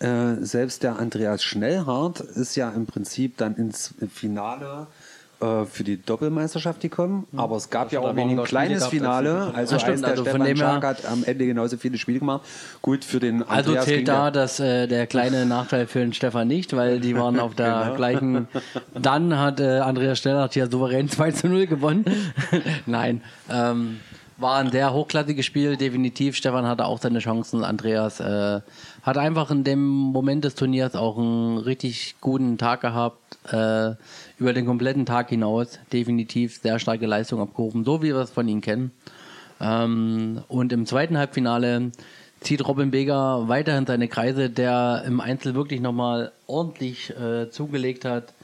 äh, selbst der Andreas Schnellhardt ist ja im Prinzip dann ins Finale äh, für die Doppelmeisterschaft gekommen. Aber es gab ja auch ein kleines gehabt Finale. Also Ah, stimmt, der also Stefan Schark hat am Ende genauso viele Spiele gemacht. Gut, für den Also Andreas ging zählt da der- das, äh, der kleine Nachteil für den Stefan nicht, weil die waren auf der Genau. gleichen. Dann hat äh, Andreas Stellert hier souverän 2 zu 0 gewonnen. Nein. Ähm, war ein sehr hochklassiges Spiel, definitiv. Stefan hatte auch seine Chancen. Andreas äh, hat einfach in dem Moment des Turniers auch einen richtig guten Tag gehabt. Äh, über den kompletten Tag hinaus. Definitiv sehr starke Leistung abgerufen, so wie wir es von ihm kennen. Ähm, und im zweiten Halbfinale zieht Robin Beger weiterhin seine Kreise, der im Einzel wirklich nochmal ordentlich äh, zugelegt hat.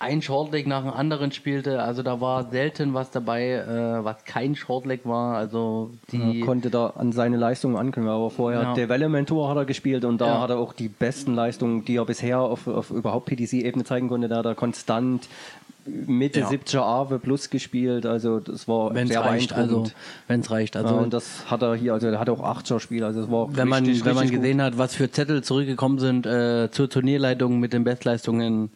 Ein Shortleg nach dem anderen spielte, also da war selten was dabei, äh, was kein Shortleg war. Also die Er konnte da an seine Leistungen anknüpfen, aber vorher Ja. Development Tour hat er gespielt und da Ja. hat er auch die besten Leistungen, die er bisher auf, auf überhaupt PDC-Ebene zeigen konnte. Da hat er konstant Mitte Ja. 70er AWE plus gespielt, also das war wenn es sehr reicht, also wenn es reicht, also ja, und das hat er hier, also er hat auch 8er Spiel, also es war wenn man, richtig, wenn man richtig gesehen hat, was für Zettel zurückgekommen sind äh, zur Turnierleitung mit den Bestleistungen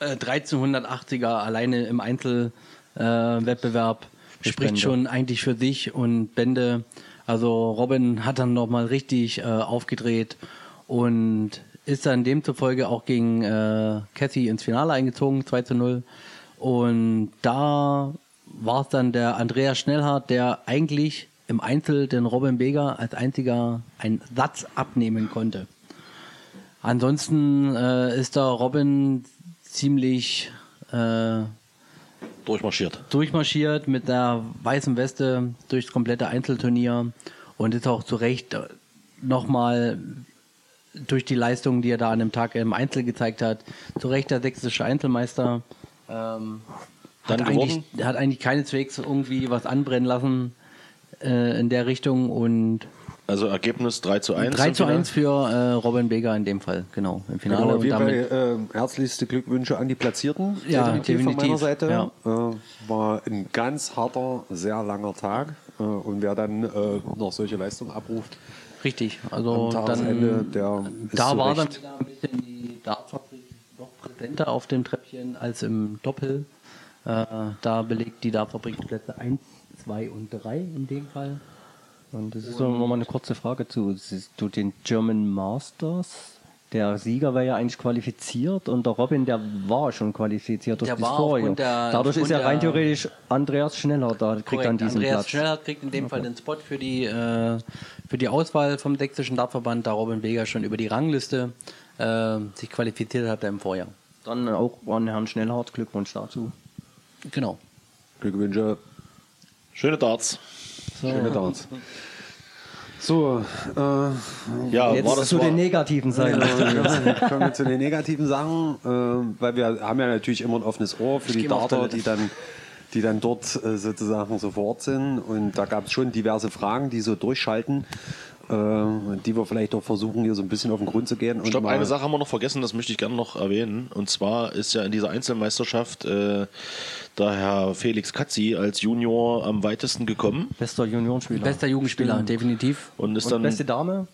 äh, 1380er alleine im Einzelwettbewerb, äh, spricht schon eigentlich für sich und Bände. Also Robin hat dann nochmal richtig äh, aufgedreht und ist dann demzufolge auch gegen äh, Cathy ins Finale eingezogen, 2 zu 0. Und da war es dann der Andreas Schnellhardt, der eigentlich im Einzel den Robin Beger als einziger einen Satz abnehmen konnte. Ansonsten äh, ist da Robin ziemlich äh, Durchmarschiert. durchmarschiert mit der weißen Weste durchs komplette Einzelturnier und ist auch zu Recht nochmal durch die Leistung, die er da an dem Tag im Einzel gezeigt hat, zu Recht der sächsische Einzelmeister. Ähm, hat, Dann eigentlich, hat eigentlich keineswegs irgendwie was anbrennen lassen äh, in der Richtung und Also Ergebnis 3 zu 1. 3 im zu Finale. 1 für äh, Robin Beger in dem Fall, genau, im Finale. Genau, auf und jeden damit Fall äh, herzlichste Glückwünsche an die Platzierten. Ja, von definitiv, meiner Seite. ja. Äh, war ein ganz harter, sehr langer Tag. Äh, und wer dann äh, noch solche Leistungen abruft, richtig. Also dann der da war dann wieder ein bisschen die Dartfabrik noch präsenter auf dem Treppchen als im Doppel. Äh, da belegt die Dartfabrik Plätze 1, 2 und 3 in dem Fall. Und das ist so nochmal eine kurze Frage zu. Siehst du den German Masters? Der Sieger wäre ja eigentlich qualifiziert und der Robin, der war schon qualifiziert durch Der das war Vorjahr. Dadurch ist ja rein theoretisch Andreas schneller da, kriegt Korrekt. dann diesen Andreas Platz. Schnellhardt kriegt in dem Fall den Spot für die, äh, für die Auswahl vom sächsischen Dartverband, da Robin Beger schon über die Rangliste äh, sich qualifiziert hatte im Vorjahr. Dann auch an Herrn Schnellhardt, Glückwunsch dazu. Genau. Glückwünsche, Schöne Darts. Schöne Darts. So, äh, Ja, Jetzt war das zu war, den negativen Seiten. ja, kommen wir zu den negativen Sachen, äh, weil wir haben ja natürlich immer ein offenes Ohr für die auf Darter, Toilette. die dann, die dann dort äh, sozusagen so vor Ort sind. Und da gab es schon diverse Fragen, die so durchschalten, die wir vielleicht auch versuchen, hier so ein bisschen auf den Grund zu gehen. Ich glaube, eine Sache haben wir noch vergessen, das möchte ich gerne noch erwähnen. Und zwar ist ja in dieser Einzelmeisterschaft äh, der Herr Felix Katzi als Junior am weitesten gekommen Bester Juniorenspieler. Bester Jugendspieler, definitiv. und ist Und dann beste Dame.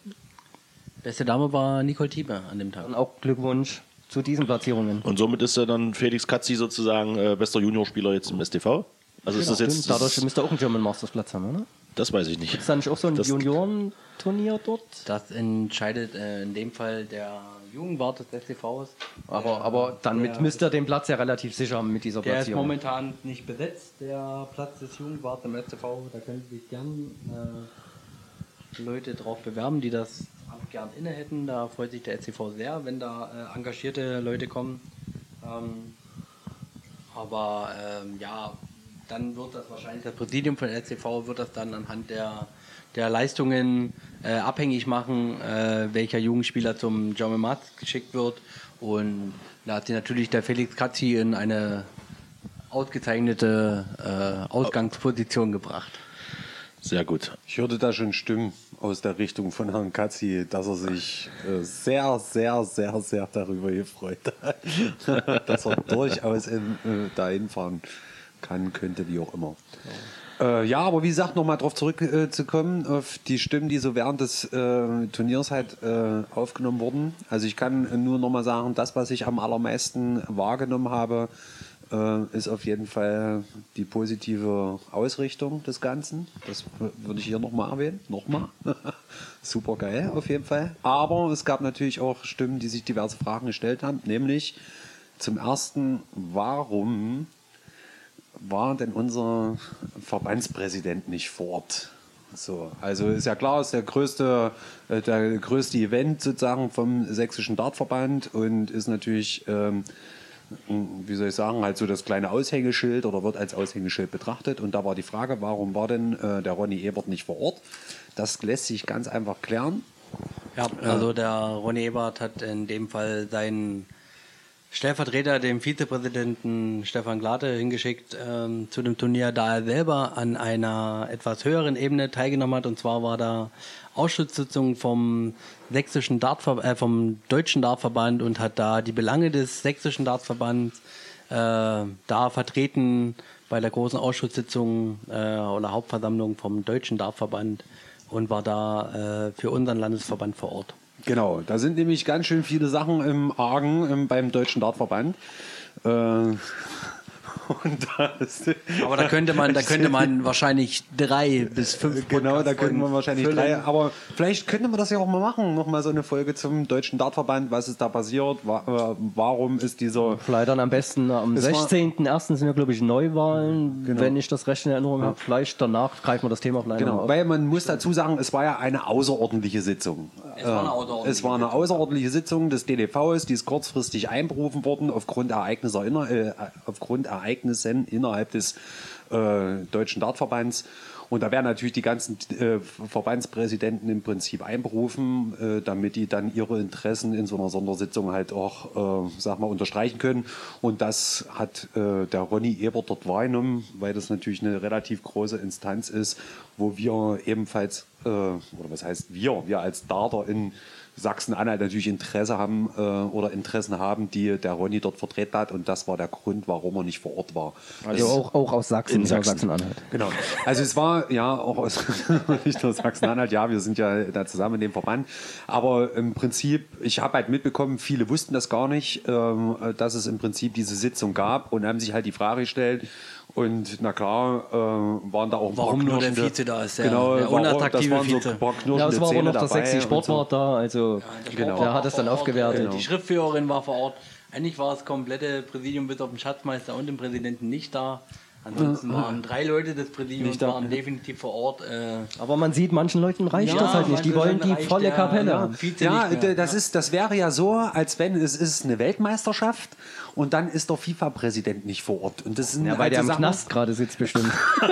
Beste Dame war Nicole Thieme an dem Tag. Und auch Glückwunsch zu diesen Platzierungen. und somit ist er dann Felix Katzi sozusagen äh, bester Juniorspieler jetzt im STV. Also ist das jetzt Stimmt, dadurch müsste auch einen German Masters Platz haben, oder? Das weiß ich nicht. Ist da nicht auch so ein Das- Juniorenturnier dort? Das entscheidet äh, in dem Fall der Jugendwart des STVs. Aber, aber damit müsste er den Platz ja relativ sicher haben mit dieser Der ist Platzierung. momentan nicht besetzt, der Platz des Jugendwarts im STV. Da können sich gern äh, Leute drauf bewerben, die das Amt gern inne hätten. Da freut sich der STV sehr, wenn da äh, engagierte Leute kommen. Ähm, aber ähm, ja, dann wird das wahrscheinlich das Präsidium von SCV wird das dann anhand der, der Leistungen äh, abhängig machen, äh, welcher Jugendspieler zum German Masters geschickt wird. Und da hat sich natürlich der Felix Katzi in eine ausgezeichnete äh, Ausgangsposition gebracht. Sehr gut. Ich hörte da schon Stimmen aus der Richtung von Herrn Katzi, dass er sich äh, sehr, sehr, sehr, sehr darüber gefreut hat, dass er durchaus in, äh, dahin fahren kann, könnte, wie auch immer. Äh, ja, aber wie gesagt, nochmal darauf zurückzukommen, auf die Stimmen, die so während des äh, Turniers halt äh, aufgenommen wurden. Also ich kann nur nochmal sagen, das, was ich am allermeisten wahrgenommen habe, äh, ist auf jeden Fall die positive Ausrichtung des Ganzen. Das würde ich hier nochmal erwähnen. Nochmal. Super geil, auf jeden Fall. Aber es gab natürlich auch Stimmen, die sich diverse Fragen gestellt haben, nämlich zum ersten, warum war denn unser Verbandspräsident nicht vor Ort? So, also ist ja klar, ist der größte, äh, der größte Event sozusagen vom sächsischen Dartverband und ist natürlich, ähm, wie soll ich sagen, halt so das kleine Aushängeschild oder wird als Aushängeschild betrachtet. Und da war die Frage, warum war denn äh, der Ronny Ebert nicht vor Ort? Das lässt sich ganz einfach klären. Ja, also der Ronny Ebert hat in dem Fall seinen Stellvertreter, dem Vizepräsidenten Stefan Glate, hingeschickt ähm, zu dem Turnier, da er selber an einer etwas höheren Ebene teilgenommen hat. Und zwar war da Ausschusssitzung vom sächsischen Dartver äh, vom deutschen Dartverband und hat da die Belange des sächsischen Dartverbands äh, da vertreten bei der großen Ausschusssitzung äh, oder Hauptversammlung vom deutschen Dartverband und war da äh, für unseren Landesverband vor Ort. Genau, da sind nämlich ganz schön viele Sachen im Argen ähm, beim Deutschen Dartverband. Äh, Aber da könnte man, da könnte man wahrscheinlich drei bis fünf Genau, da könnten wir wahrscheinlich füllen. drei. Aber vielleicht könnte man das ja auch mal machen. Nochmal so eine Folge zum Deutschen Dartverband. Was ist da passiert? Äh, warum ist dieser. Vielleicht dann am besten am Es war- 16.01. sind ja, glaube ich, Neuwahlen, Genau. wenn ich das recht in Erinnerung habe. Vielleicht danach greifen wir das Thema vielleicht noch Genau, auf. weil man muss dazu sagen, es war ja eine außerordentliche Sitzung. Es war eine Äh, außerordentliche Es war eine außerordentliche Sitzung des DDVs, die ist kurzfristig einberufen worden aufgrund, Ereignisse, äh, aufgrund Ereignissen innerhalb des äh, Deutschen Dartverbands. Und da werden natürlich die ganzen äh, Verbandspräsidenten im Prinzip einberufen, äh, damit die dann ihre Interessen in so einer Sondersitzung halt auch, äh, sag mal, unterstreichen können. Und das hat äh, der Ronny Ebert dort wahrgenommen, weil das natürlich eine relativ große Instanz ist, wo wir ebenfalls, äh, oder was heißt wir, wir als Darter in Sachsen-Anhalt natürlich Interesse haben äh, oder Interessen haben, die der Ronny dort vertreten hat. Und das war der Grund, warum er nicht vor Ort war. Also auch, auch aus Sachsen, Sachsen. Sachsen-Anhalt. Genau. Also es war ja auch aus nicht nur Sachsen-Anhalt, ja, wir sind ja da zusammen in dem Verband. Aber im Prinzip, ich habe halt mitbekommen, viele wussten das gar nicht, ähm, dass es im Prinzip diese Sitzung gab und haben sich halt die Frage gestellt. Und na klar, äh, waren da auch ein Warum paar nur der Vize da ist, der- genau, der unattraktive das waren so Vize. ein paar Ja, es war aber noch der sexy Sportwart da, also Genau. der hat es dann Vor Ort. aufgewertet. Die Schriftführerin war vor Ort. Eigentlich war das komplette Präsidium bis auf den Schatzmeister und den Präsidenten nicht da. Ansonsten waren drei Leute des Präsidiums da. waren definitiv vor Ort. Äh, Aber man sieht, manchen Leuten reicht Ja, das halt nicht. Die wollen die volle der- Kapelle. ja. Ja, das, ist, das wäre ja so, als wenn es ist eine Weltmeisterschaft und dann ist der FIFA-Präsident nicht vor Ort. Und das sind Ja, weil halt der im Sachen- Knast gerade sitzt bestimmt.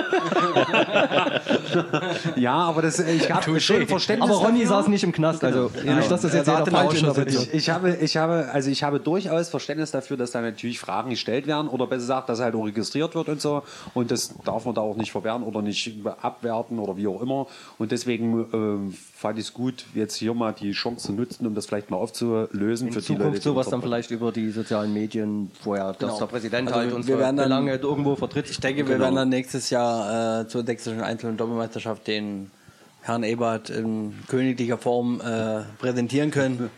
Ja, aber das, ich habe schon Verständnis Aber Ronny dafür. saß nicht im Knast, also nicht, dass das jetzt jeder falsch Ausschuss. interpretiert. Ich, ich, habe, ich, habe, also ich habe durchaus Verständnis dafür, dass da natürlich Fragen gestellt werden oder besser gesagt, dass halt auch registriert wird und so. Und das darf man da auch nicht verwehren oder nicht abwerten oder wie auch immer. Und deswegen ähm, fand ich es gut, jetzt hier mal die Chance zu nutzen, um das vielleicht mal aufzulösen In für die Leute. Zukunft die sowas uns dann vielleicht über die sozialen Medien vorher, dass der Präsident Also halt wir unsere werden dann- Belange irgendwo vertritt. ich denke, wir werden dann nächstes Jahr äh, zur sächsischen Einzel- und Doppelmeisterschaft den Herrn Ebert in königlicher Form äh, präsentieren können.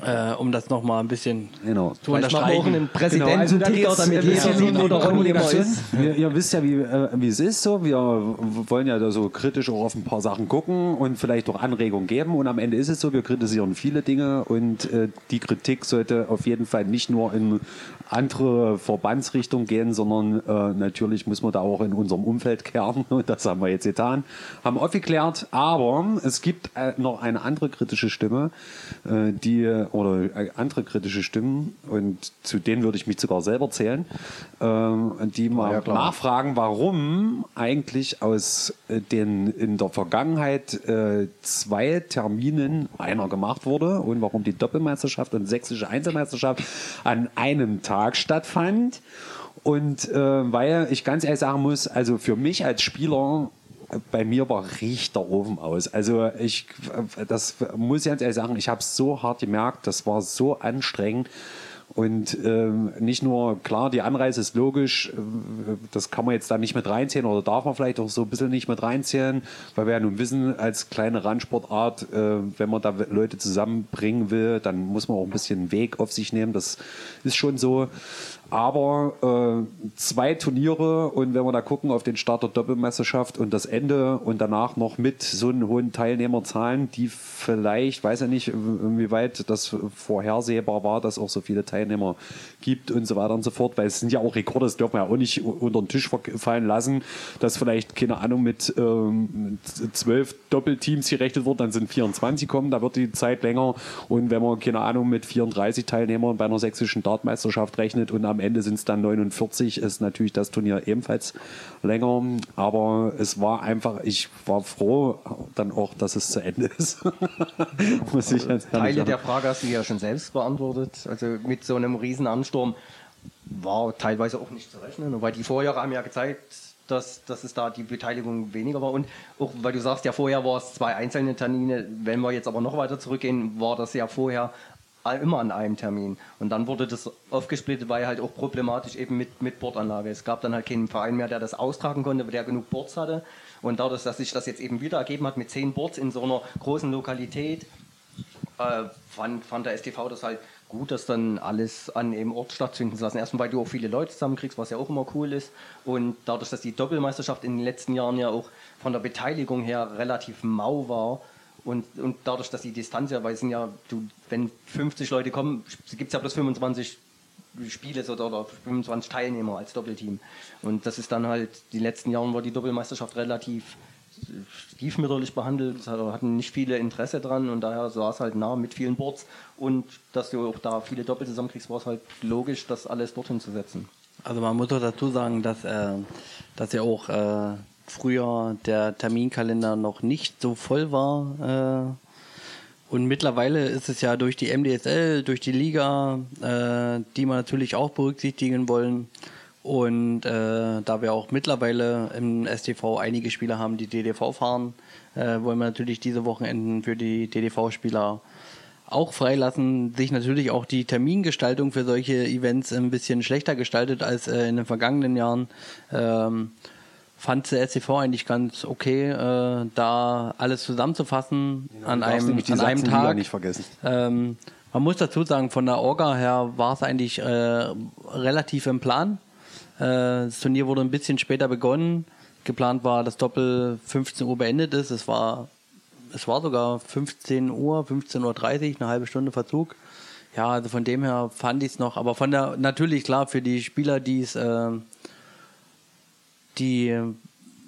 Äh, um das nochmal ein bisschen Genau. zu Vielleicht wir auch einen unterstreichen. Genau, also damit äh, jeder sieht, wo der Kommunikation. ist. Ihr, ihr wisst ja, wie, äh, es ist so. Wir wollen ja da so kritisch auch auf ein paar Sachen gucken und vielleicht auch Anregungen geben. Und am Ende ist es so, wir kritisieren viele Dinge und äh, die Kritik sollte auf jeden Fall nicht nur in andere Verbandsrichtung gehen, sondern äh, natürlich muss man da auch in unserem Umfeld kehren. Und das haben wir jetzt getan. Haben aufgeklärt, aber es gibt äh, noch eine andere kritische Stimme, äh, oder äh, andere kritische Stimmen und zu denen würde ich mich sogar selber zählen, ähm, die mal nachfragen, warum eigentlich aus äh, den in der Vergangenheit äh, zwei Terminen einer gemacht wurde und warum die Doppelmeisterschaft und sächsische Einzelmeisterschaft an einem Tag stattfand. Und äh, weil ich ganz ehrlich sagen muss, also für mich als Spieler bei mir war richtig der Ofen aus. Also ich, das muss ich ganz ehrlich sagen, ich habe es so hart gemerkt, das war so anstrengend. Und ähm, nicht nur, klar, die Anreise ist logisch, äh, das kann man jetzt da nicht mit reinziehen oder darf man vielleicht auch so ein bisschen nicht mit reinziehen, weil wir ja nun wissen, als kleine Randsportart, äh, wenn man da Leute zusammenbringen will, dann muss man auch ein bisschen Weg auf sich nehmen, das ist schon so. Aber äh, zwei Turniere und wenn wir da gucken auf den Start der Doppelmeisterschaft und das Ende und danach noch mit so einen hohen Teilnehmerzahlen, die vielleicht, weiß ja nicht, inwieweit das vorhersehbar war, dass auch so viele Teilnehmer gibt und so weiter und so fort, weil es sind ja auch Rekorde, das dürfen wir ja auch nicht unter den Tisch fallen lassen, dass vielleicht, keine Ahnung, mit ähm, zwölf Doppelteams gerechnet wird, dann sind 24 kommen, da wird die Zeit länger. Und wenn man, keine Ahnung, mit 34 Teilnehmern bei einer sächsischen Dartmeisterschaft rechnet und am Ende sind es dann 49, ist natürlich das Turnier ebenfalls länger, aber es war einfach, ich war froh dann auch, dass es zu Ende ist. Muss ich ehrlich Teile der Frage hast du ja schon selbst beantwortet. Also mit so einem riesen Ansturm war teilweise auch nicht zu rechnen. Weil die Vorjahre haben ja gezeigt, dass, dass es da die Beteiligung weniger war. Und auch weil du sagst, ja vorher war es zwei einzelne Termine. Wenn wir jetzt aber noch weiter zurückgehen, war das ja vorher immer an einem Termin. Und dann wurde das aufgesplittet, weil halt auch problematisch eben mit, mit Bordanlage. Es gab dann halt keinen Verein mehr, der das austragen konnte, der genug Boards hatte. Und dadurch, dass sich das jetzt eben wieder ergeben hat mit zehn Boards in so einer großen Lokalität, äh, fand, fand der STV das halt gut, dass dann alles an einem Ort stattfinden zu lassen. Erstmal, weil du auch viele Leute zusammenkriegst, was ja auch immer cool ist. Und dadurch, dass die Doppelmeisterschaft in den letzten Jahren ja auch von der Beteiligung her relativ mau war, und, und dadurch, dass die Distanz ja, weil es sind ja, du, wenn 50 Leute kommen, gibt es ja bloß 25 Spiele so, oder 25 Teilnehmer als Doppelteam. Und das ist dann halt, die letzten Jahren war die Doppelmeisterschaft relativ stiefmütterlich behandelt, hatten nicht viele Interesse dran und daher saß halt nah mit vielen Boards und dass du auch da viele Doppel zusammenkriegst, war es halt logisch, das alles dorthin zu setzen. Also man muss doch dazu sagen, dass, äh, dass ja auch äh, früher der Terminkalender noch nicht so voll war. Äh, und mittlerweile ist es ja durch die MDSL, durch die Liga, äh, die wir natürlich auch berücksichtigen wollen. Und äh, da wir auch mittlerweile im STV einige Spieler haben, die DDV fahren, äh, wollen wir natürlich diese Wochenenden für die DDV-Spieler auch freilassen. Sich natürlich auch die Termingestaltung für solche Events ein bisschen schlechter gestaltet als äh, in den vergangenen Jahren. Ähm, fand der STV eigentlich ganz okay, äh, da alles zusammenzufassen an Du darfst einem, an einem Tag. nicht vergessen. Ähm, man muss dazu sagen, von der Orga her war es eigentlich äh, relativ im Plan. Äh, das Turnier wurde ein bisschen später begonnen. Geplant war, dass Doppel 15 Uhr beendet ist. Es war, es war sogar 15 Uhr, 15.30 Uhr, eine halbe Stunde Verzug. Ja, also von dem her fand ich es noch, aber von der, natürlich klar, für die Spieler, die es äh, die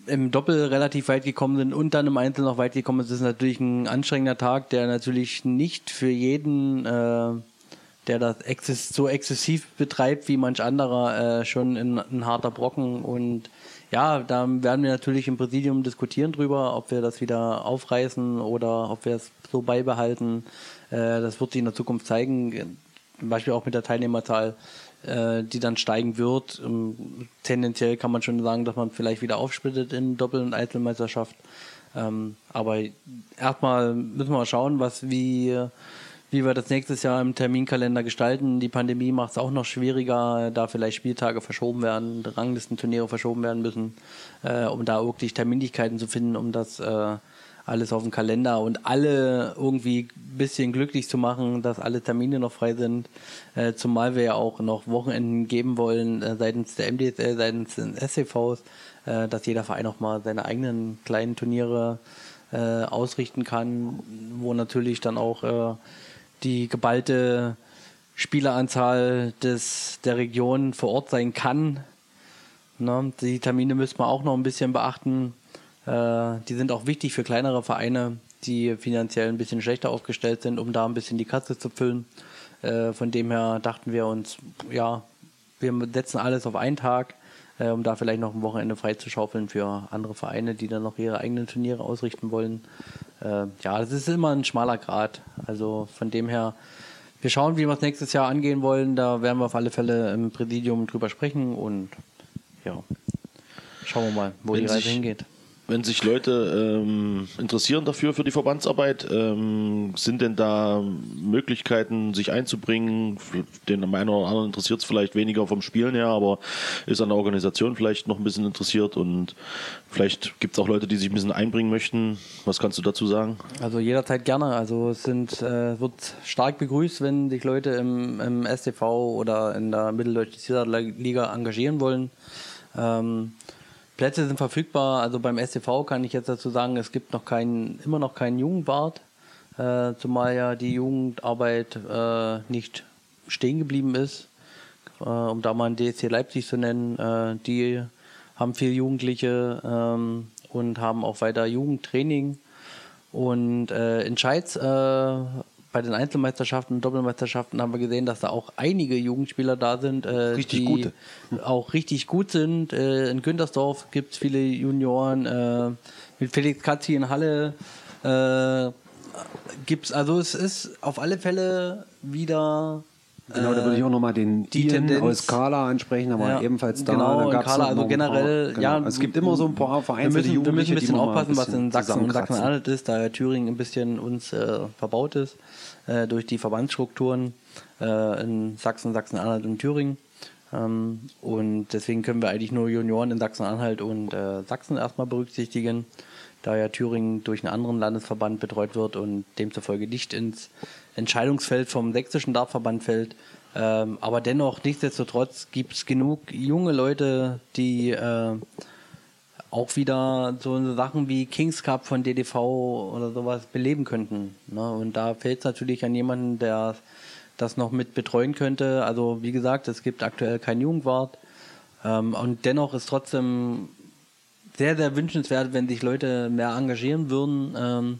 im Doppel relativ weit gekommen sind und dann im Einzel noch weit gekommen sind, ist natürlich ein anstrengender Tag, der natürlich nicht für jeden, äh, der das exzess so exzessiv betreibt wie manch anderer, äh, schon ein, ein harter Brocken. Und ja, da werden wir natürlich im Präsidium diskutieren drüber, ob wir das wieder aufreißen oder ob wir es so beibehalten. Äh, das wird sich in der Zukunft zeigen, zum Beispiel auch mit der Teilnehmerzahl die dann steigen wird. Ähm, tendenziell kann man schon sagen, dass man vielleicht wieder aufsplittet in Doppel- und Einzelmeisterschaft. Ähm, aber erstmal müssen wir mal schauen, was wie, wie wir das nächstes Jahr im Terminkalender gestalten. Die Pandemie macht es auch noch schwieriger, da vielleicht Spieltage verschoben werden, Ranglistenturniere verschoben werden müssen, äh, um da wirklich Terminlichkeiten zu finden, um das äh, alles auf dem Kalender und alle irgendwie ein bisschen glücklich zu machen, dass alle Termine noch frei sind. Äh, zumal wir ja auch noch Wochenenden geben wollen äh, seitens der MDSL, seitens des SCVs, äh, dass jeder Verein auch mal seine eigenen kleinen Turniere äh, ausrichten kann, wo natürlich dann auch äh, die geballte Spieleranzahl des, der Region vor Ort sein kann. Ne? Die Termine müssen wir auch noch ein bisschen beachten. Äh, die sind auch wichtig für kleinere Vereine, die finanziell ein bisschen schlechter aufgestellt sind, um da ein bisschen die Katze zu füllen. Äh, von dem her dachten wir uns, ja, wir setzen alles auf einen Tag, äh, um da vielleicht noch ein Wochenende freizuschaufeln für andere Vereine, die dann noch ihre eigenen Turniere ausrichten wollen. Äh, ja, das ist immer ein schmaler Grad. Also von dem her, wir schauen, wie wir es nächstes Jahr angehen wollen. Da werden wir auf alle Fälle im Präsidium drüber sprechen und ja, schauen wir mal, wo Wenn die Reise sich- hingeht. Wenn sich Leute ähm, interessieren dafür, für die Verbandsarbeit, ähm, sind denn da Möglichkeiten, sich einzubringen? Den einen oder anderen interessiert es vielleicht weniger vom Spielen her, aber ist an der Organisation vielleicht noch ein bisschen interessiert und vielleicht gibt es auch Leute, die sich ein bisschen einbringen möchten. Was kannst du dazu sagen? Also jederzeit gerne. Also es sind, äh, wird stark begrüßt, wenn sich Leute im, im STV oder in der Mitteldeutschen Liga engagieren wollen. Ähm, Plätze sind verfügbar. Also beim STV kann ich jetzt dazu sagen, es gibt noch keinen, immer noch keinen Jugendwart, äh, zumal ja die Jugendarbeit äh, nicht stehen geblieben ist. Äh, um da mal einen DSC Leipzig zu nennen, äh, die haben viel Jugendliche ähm, und haben auch weiter Jugendtraining. Und äh, in Scheiz, äh, bei den Einzelmeisterschaften und Doppelmeisterschaften haben wir gesehen, dass da auch einige Jugendspieler da sind, äh, Richtig die gute. auch richtig gut sind. Äh, in Güntersdorf gibt es viele Junioren, äh, mit Felix Katzi in Halle äh, gibt's, also es ist auf alle Fälle wieder Genau, da würde ich auch nochmal den die Ian Tendenz- aus Kala ansprechen, war Ja, ebenfalls da. genau, Dann Kala, also generell, paar, ja, genau. es gibt immer so ein paar wir vereinzelte müssen, wir müssen Jugendliche, ein bisschen die aufpassen, was in Sachsen und. Sachsen-Anhalt ist, da ja Thüringen ein bisschen uns äh, verbaut ist äh, durch die Verbandsstrukturen äh, in Sachsen, Sachsen-Anhalt und Thüringen. Ähm, und deswegen können wir eigentlich nur Junioren in Sachsen-Anhalt und äh, Sachsen erstmal berücksichtigen, da ja Thüringen durch einen anderen Landesverband betreut wird und demzufolge nicht ins Entscheidungsfeld vom sächsischen Dartverband fällt. Ähm, aber dennoch, nichtsdestotrotz gibt es genug junge Leute, die äh, auch wieder so Sachen wie Kings Cup von DDV oder sowas beleben könnten. Ne? Und da fehlt es natürlich an jemanden, der das noch mit betreuen könnte. Also wie gesagt, es gibt aktuell keinen Jugendwart. Ähm, und dennoch ist trotzdem sehr, sehr wünschenswert, wenn sich Leute mehr engagieren würden ähm,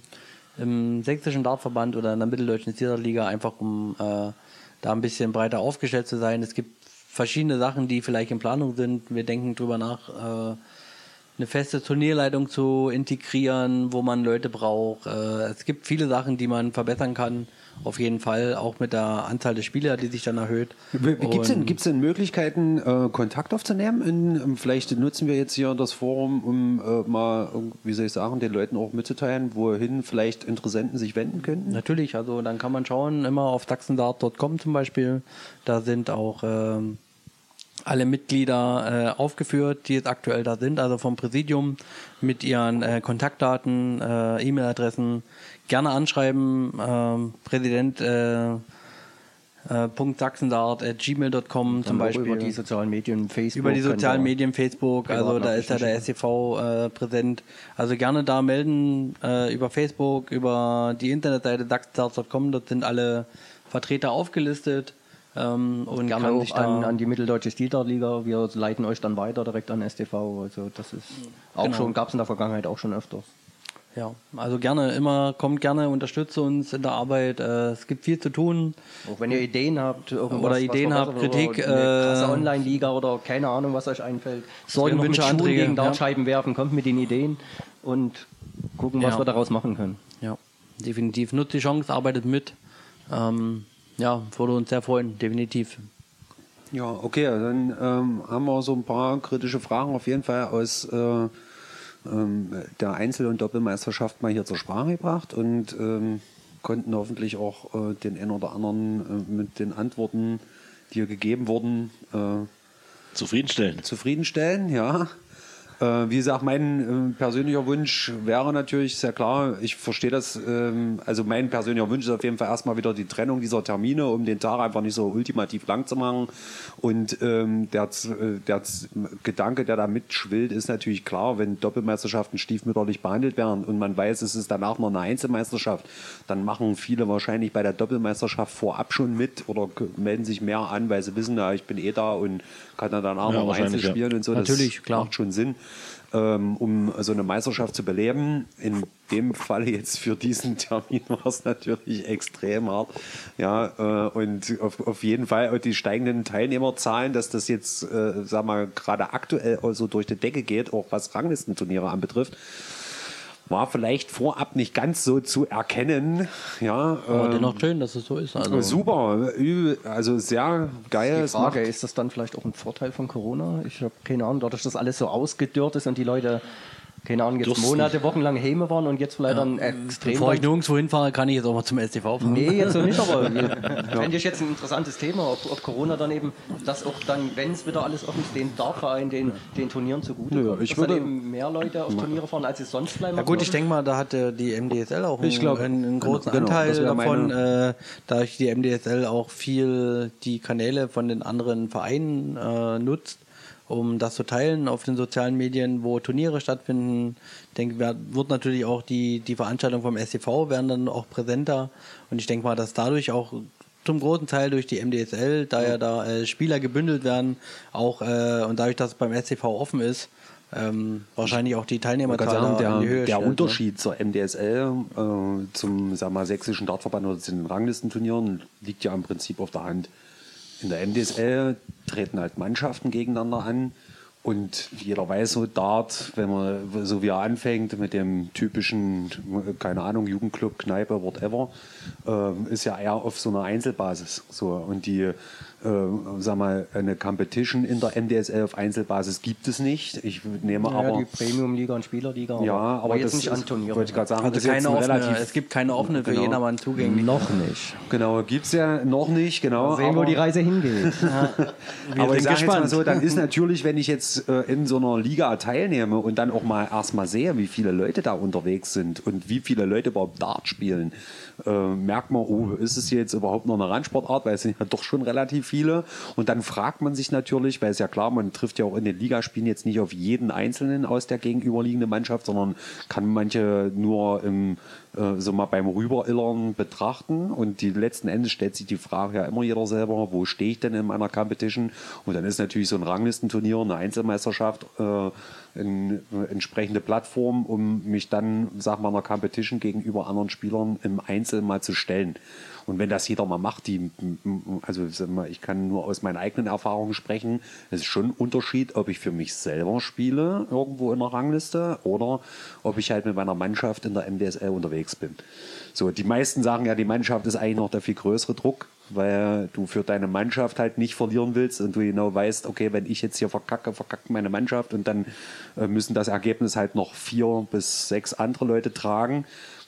im sächsischen Dartverband oder in der mitteldeutschen Liga, einfach um äh, da ein bisschen breiter aufgestellt zu sein. Es gibt verschiedene Sachen, die vielleicht in Planung sind. Wir denken drüber nach, äh, eine feste Turnierleitung zu integrieren, wo man Leute braucht. Äh, es gibt viele Sachen, die man verbessern kann. Auf jeden Fall, auch mit der Anzahl der Spieler, die sich dann erhöht. Gibt es denn, gibt's denn Möglichkeiten, äh, Kontakt aufzunehmen? In, ähm, vielleicht nutzen wir jetzt hier das Forum, um äh, mal, ähm, wie soll ich sagen, den Leuten auch mitzuteilen, wohin vielleicht Interessenten sich wenden könnten? Natürlich, also dann kann man schauen, immer auf sachsendart.com zum Beispiel. Da sind auch ähm, alle Mitglieder äh, aufgeführt, die jetzt aktuell da sind, also vom Präsidium mit ihren äh, Kontaktdaten, äh, E-Mail-Adressen. Gerne anschreiben, ähm, Präsident äh, äh, gmail.com zum Beispiel. über die sozialen Medien, Facebook. Über die sozialen Medien, Facebook, also da ist ja der SCV äh, präsent. Also gerne da melden äh, über Facebook, über die Internetseite sachsendart.com, dort sind alle Vertreter aufgelistet. Ähm, und Gerne kann auch an, an die Mitteldeutsche Stildarliga. Wir leiten euch dann weiter direkt an STV. Also das ist auch Genau. schon, gab es in der Vergangenheit auch schon öfters. Ja, also gerne, immer, kommt gerne, unterstützt uns in der Arbeit. Äh, es gibt viel zu tun. Auch wenn ihr Ideen habt, Oder Ideen habt, Kritik, oder eine krasse äh, Online-Liga oder keine Ahnung, was euch einfällt. Sorgen Wünsche, Schuhen Anträge, gegen ja. Dartscheiben werfen, kommt mit den Ideen und gucken, was Ja. wir daraus machen können. Ja, definitiv. Nutzt die Chance, arbeitet mit. Ähm, ja, würde uns sehr freuen, definitiv. Ja, okay, dann ähm, haben wir so ein paar kritische Fragen auf jeden Fall aus äh, ähm, der Einzel- und Doppelmeisterschaft mal hier zur Sprache gebracht und ähm, konnten hoffentlich auch äh, den einen oder anderen äh, mit den Antworten, die hier gegeben wurden, äh, Zufriedenstellen. zufriedenstellen, ja. Äh, wie gesagt, mein äh, persönlicher Wunsch wäre natürlich sehr klar, ich verstehe das, ähm, also mein persönlicher Wunsch ist auf jeden Fall erstmal wieder die Trennung dieser Termine, um den Tag einfach nicht so ultimativ lang zu machen. Und ähm, der, äh, der Gedanke, der da mitschwillt, ist natürlich klar, wenn Doppelmeisterschaften stiefmütterlich behandelt werden und man weiß, es ist danach noch eine Einzelmeisterschaft, dann machen viele wahrscheinlich bei der Doppelmeisterschaft vorab schon mit oder melden sich mehr an, weil sie wissen, ja, ich bin eh da und kann dann danach Ja, noch wahrscheinlich, Einzel ja. spielen und so. Natürlich, das klar. macht schon Sinn, ähm, um so eine Meisterschaft zu beleben. In dem Fall jetzt für diesen Termin war es natürlich extrem hart. Ja, äh, und auf, auf jeden Fall auch die steigenden Teilnehmerzahlen, dass das jetzt, äh, sag mal, gerade aktuell also durch die Decke geht, auch was Ranglistenturniere anbetrifft. War vielleicht vorab nicht ganz so zu erkennen. Ja, Aber ähm, dennoch schön, dass es so ist. Also, super, übel, also sehr geil. Die Frage, ist das dann vielleicht auch ein Vorteil von Corona? Ich habe keine Ahnung, dadurch, dass alles so ausgedörrt ist und die Leute, keine Ahnung, jetzt Dürsten. Monate, wochenlang Heime waren und jetzt vielleicht dann extrem. Bevor ich nirgendwo hinfahre, kann ich jetzt auch mal zum STV fahren. Nee, jetzt so nicht, aber fände ich jetzt ein interessantes Thema, ob, ob Corona dann eben, das auch dann, wenn es wieder alles offen ist, den Dartverein, den, den Turnieren zugute Nö, kommt. ich dass dann würde- eben mehr Leute auf Turniere fahren, als es sonst vielleicht Ja gut, ich denke mal, da hatte die MDSL auch einen, Ich glaub, einen, einen großen genau, Anteil davon, äh, da ich die MDSL auch viel die Kanäle von den anderen Vereinen äh, nutzt, um das zu teilen auf den sozialen Medien, wo Turniere stattfinden. Ich denke, wird natürlich auch die, die Veranstaltungen vom SCV werden dann auch präsenter und ich denke mal, dass dadurch auch zum großen Teil durch die MDSL, da ja da äh, Spieler gebündelt werden, auch äh, und dadurch, dass es beim SCV offen ist, ähm, wahrscheinlich auch die Teilnehmerzahl sagen, in die der, Höhe der schnellt, ne? Unterschied zur MDSL äh, zum sag mal, sächsischen Dartverband oder zu den Ranglistenturnieren liegt ja im Prinzip auf der Hand. In der MDSL treten halt Mannschaften gegeneinander an und jeder weiß so Dart, wenn man so wie er anfängt mit dem typischen, keine Ahnung, Jugendclub, Kneipe, whatever, äh, ist ja eher auf so einer Einzelbasis. So und die äh, sag mal, eine Competition in der MDSL auf Einzelbasis gibt es nicht. Ich nehme ja, aber die Premium-Liga und Spielerliga, ja, aber, jetzt das nicht ist, an Turnieren. Wollte ich gerade sagen, Also jetzt keine ein offene, relativ. es gibt keine offene für Genau. jedermann zugänglich. Noch nicht. Genau, gibt es ja noch nicht, genau. Sehen, wo aber, die Reise hingeht. aber sind ich sage jetzt mal so, dann ist natürlich, wenn ich jetzt äh, in so einer Liga teilnehme und dann auch mal erstmal sehe, wie viele Leute da unterwegs sind und wie viele Leute überhaupt Dart spielen, äh, merkt man, oh, ist es jetzt überhaupt noch eine Randsportart, weil es sind ja doch schon relativ viele. Und dann fragt man sich natürlich, weil es ja klar, man trifft ja auch in den Ligaspielen jetzt nicht auf jeden Einzelnen aus der gegenüberliegenden Mannschaft, sondern kann manche nur im, äh, so mal beim Rüberillern betrachten. Und die letzten Endes stellt sich die Frage ja immer jeder selber, wo stehe ich denn in meiner Competition? Und dann ist natürlich so ein Ranglistenturnier, eine Einzelmeisterschaft, äh, eine entsprechende Plattform, um mich dann, sag mal, einer Competition gegenüber anderen Spielern im Einzel mal zu stellen. Und wenn das jeder mal macht, die, also ich kann nur aus meinen eigenen Erfahrungen sprechen, es ist schon ein Unterschied, ob ich für mich selber spiele, irgendwo in der Rangliste, oder ob ich halt mit meiner Mannschaft in der MDSL unterwegs bin. So, die meisten sagen ja, die Mannschaft ist eigentlich noch der viel größere Druck, weil du für deine Mannschaft halt nicht verlieren willst und du genau weißt, okay, wenn ich jetzt hier verkacke, verkackt meine Mannschaft und dann äh, müssen das Ergebnis halt noch vier bis sechs andere Leute tragen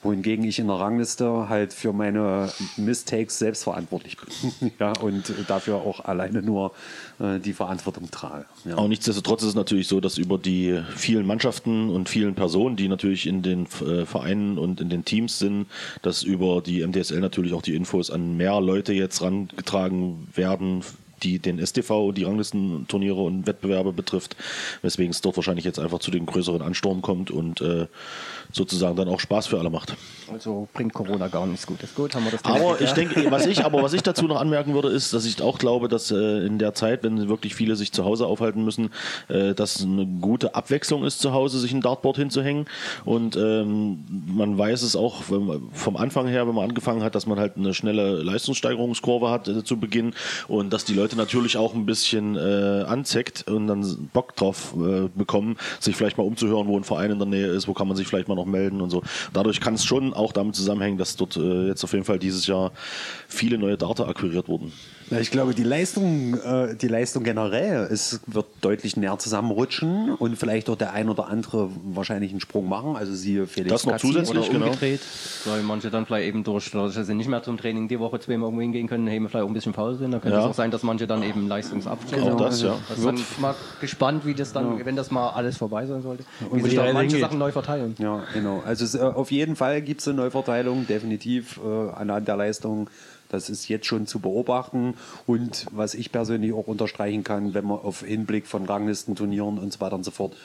wohingegen ich in der Rangliste halt für meine Mistakes selbst verantwortlich bin ja, und dafür auch alleine nur äh, die Verantwortung trage. Ja. Auch nichtsdestotrotz ist es natürlich so, dass über die vielen Mannschaften und vielen Personen, die natürlich in den äh, Vereinen und in den Teams sind, dass über die MDSL natürlich auch die Infos an mehr Leute jetzt rangetragen werden, die den STV, die Ranglistenturniere und Wettbewerbe betrifft, weswegen es dort wahrscheinlich jetzt einfach zu dem größeren Ansturm kommt und äh, sozusagen dann auch Spaß für alle macht. Also bringt Corona gar nichts Gutes. Gut, haben wir das Aber ich geklärt. denke, was ich, aber was ich dazu noch anmerken würde, ist, dass ich auch glaube, dass äh, in der Zeit, wenn wirklich viele sich zu Hause aufhalten müssen, äh, dass eine gute Abwechslung ist, zu Hause sich ein Dartboard hinzuhängen. Und ähm, man weiß es auch wenn vom Anfang her, wenn man angefangen hat, dass man halt eine schnelle Leistungssteigerungskurve hat äh, zu Beginn und dass die Leute natürlich auch ein bisschen äh, anzeckt und dann Bock drauf äh, bekommen, sich vielleicht mal umzuhören, wo ein Verein in der Nähe ist, wo kann man sich vielleicht mal noch melden und so. Dadurch kann es schon auch damit zusammenhängen, dass dort äh, jetzt auf jeden Fall dieses Jahr viele neue Data akquiriert wurden. Ja, ich glaube, die Leistung, äh, die Leistung generell ist, wird deutlich näher zusammenrutschen und vielleicht auch der ein oder andere wahrscheinlich einen Sprung machen. Also siehe Felix Das noch zusätzlich, Oder genau. umgedreht, weil manche dann vielleicht eben durch, dass sie nicht mehr zum Training die Woche zweimal irgendwo hingehen können, eben vielleicht auch ein bisschen faul sind. Da könnte Ja. es auch sein, dass manche dann eben Leistungsabschluss Auch haben. das, ja. Also dann mal gespannt, wie das dann, wenn das mal alles vorbei sein sollte, wie wo sich da manche hingeht. Sachen neu verteilen. Ja, genau. Also es, äh, auf jeden Fall gibt es eine Neuverteilung, definitiv äh, anhand der Leistung. Das ist jetzt schon zu beobachten. Und was ich persönlich auch unterstreichen kann, wenn man auf Hinblick von Ranglistenturnieren und so weiter und so fort,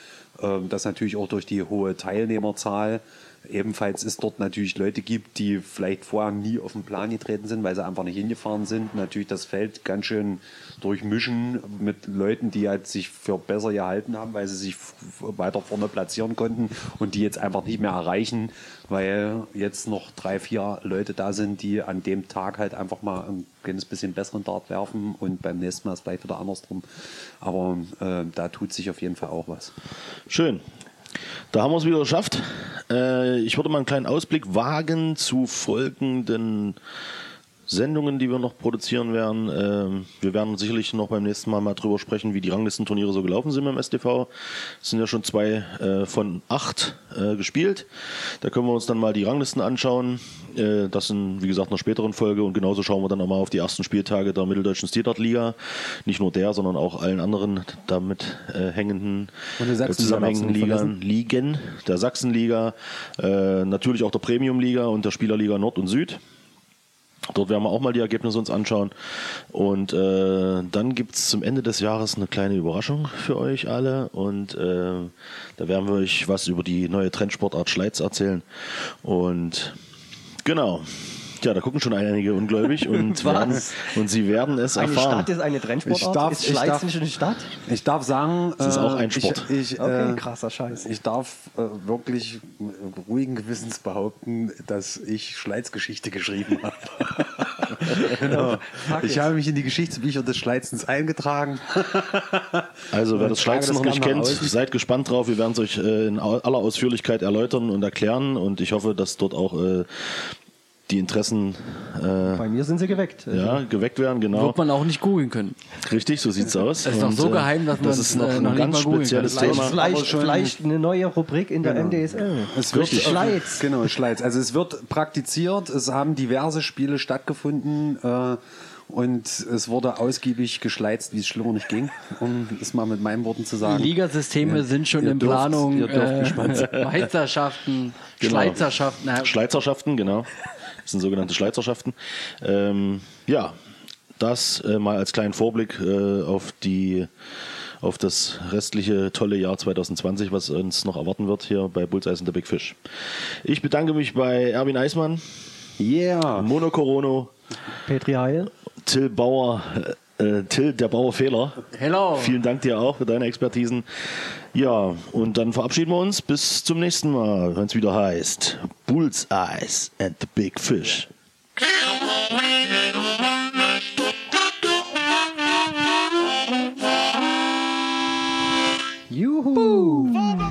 äh, dass natürlich auch durch die hohe Teilnehmerzahl ebenfalls es dort natürlich Leute gibt, die vielleicht vorher nie auf den Plan getreten sind, weil sie einfach nicht hingefahren sind. Natürlich das Feld ganz schön durchmischen mit Leuten, die halt sich für besser gehalten haben, weil sie sich weiter vorne platzieren konnten und die jetzt einfach nicht mehr erreichen, weil jetzt noch drei, vier Leute da sind, die an dem Tag halt einfach mal ein kleines bisschen besseren Dart werfen und beim nächsten Mal ist vielleicht wieder andersrum. Aber äh, da tut sich auf jeden Fall auch was. Schön. Da haben wir es wieder geschafft. Äh, ich würde mal einen kleinen Ausblick wagen zu folgenden Sendungen, die wir noch produzieren werden. Ähm, wir werden sicherlich noch beim nächsten Mal mal drüber sprechen, wie die Ranglistenturniere so gelaufen sind beim STV. Es sind ja schon zwei äh, von acht äh, gespielt. Da können wir uns dann mal die Ranglisten anschauen. Äh, das in, wie gesagt, einer späteren Folge. Und genauso schauen wir dann auch mal auf die ersten Spieltage der Mitteldeutschen Stierart-Liga. Nicht nur der, sondern auch allen anderen damit äh, hängenden zusammenhängenden Ligen, Ligen, der Sachsenliga, äh, natürlich auch der Premium-Liga und der Spielerliga Nord und Süd. Dort werden wir auch mal die Ergebnisse uns anschauen. Und äh, dann gibt es zum Ende des Jahres eine kleine Überraschung für euch alle. Und äh, da werden wir euch was über die neue Trendsportart Schleiz erzählen. Und genau. Ja, da gucken schon einige ungläubig und, werden, und sie werden es Eine erfahren. Stadt ist eine Trendsportart? Ich darf- ist ich Schleiz darf- nicht eine Stadt? Ich darf sagen, Es ist auch ein äh, Sport. Ich, ich, Okay, äh, krasser Scheiß. Ich darf äh, wirklich äh, ruhigen Gewissens behaupten, dass ich Schleiz-Geschichte geschrieben habe. genau. Ich habe mich in die Geschichtsbücher des Schleitzens eingetragen. Also wer Und das Schleizen das noch nicht kennt, aus. seid gespannt drauf. Wir werden es euch äh, in aller Ausführlichkeit erläutern und erklären. Und ich hoffe, dass dort auch äh, die Interessen äh, Bei mir sind sie geweckt. ja, geweckt werden. Genau. Wird man auch nicht googeln können. Richtig, so sieht's aus. Es ist noch so geheim, dass das man's, ist noch äh, ein noch ganz spezielles kann. Thema. Vielleicht, schon- vielleicht eine neue Rubrik in der MDSL. Es Richtig. Schleiz. Genau, Schleiz. Also es wird praktiziert, es haben diverse Spiele stattgefunden äh, und es wurde ausgiebig geschleizt, wie es schlimmer nicht ging, um es mal mit meinen Worten zu Die sagen. Ligasysteme sind schon ihr in dürft- Planung. ihr dürft äh. Meisterschaften, Genau. Schweizerschaften. na, Schleizerschaften, genau. Das sind sogenannte Schleizerschaften. Ähm, ja, das äh, mal als kleinen Vorblick äh, auf die auf das restliche tolle Jahr 2020, was uns noch erwarten wird hier bei Bullseye and the Big Fish. Ich bedanke mich bei Erwin Eismann, Yeah! Mono Corono, Petri Heil. Till Bauer, äh, Till der Bauer Fehler. Hello. Vielen Dank dir auch für deine Expertisen. Ja, und dann verabschieden wir uns. Bis zum nächsten Mal, wenn es wieder heißt Bullseye and the Big Fish. Juhu.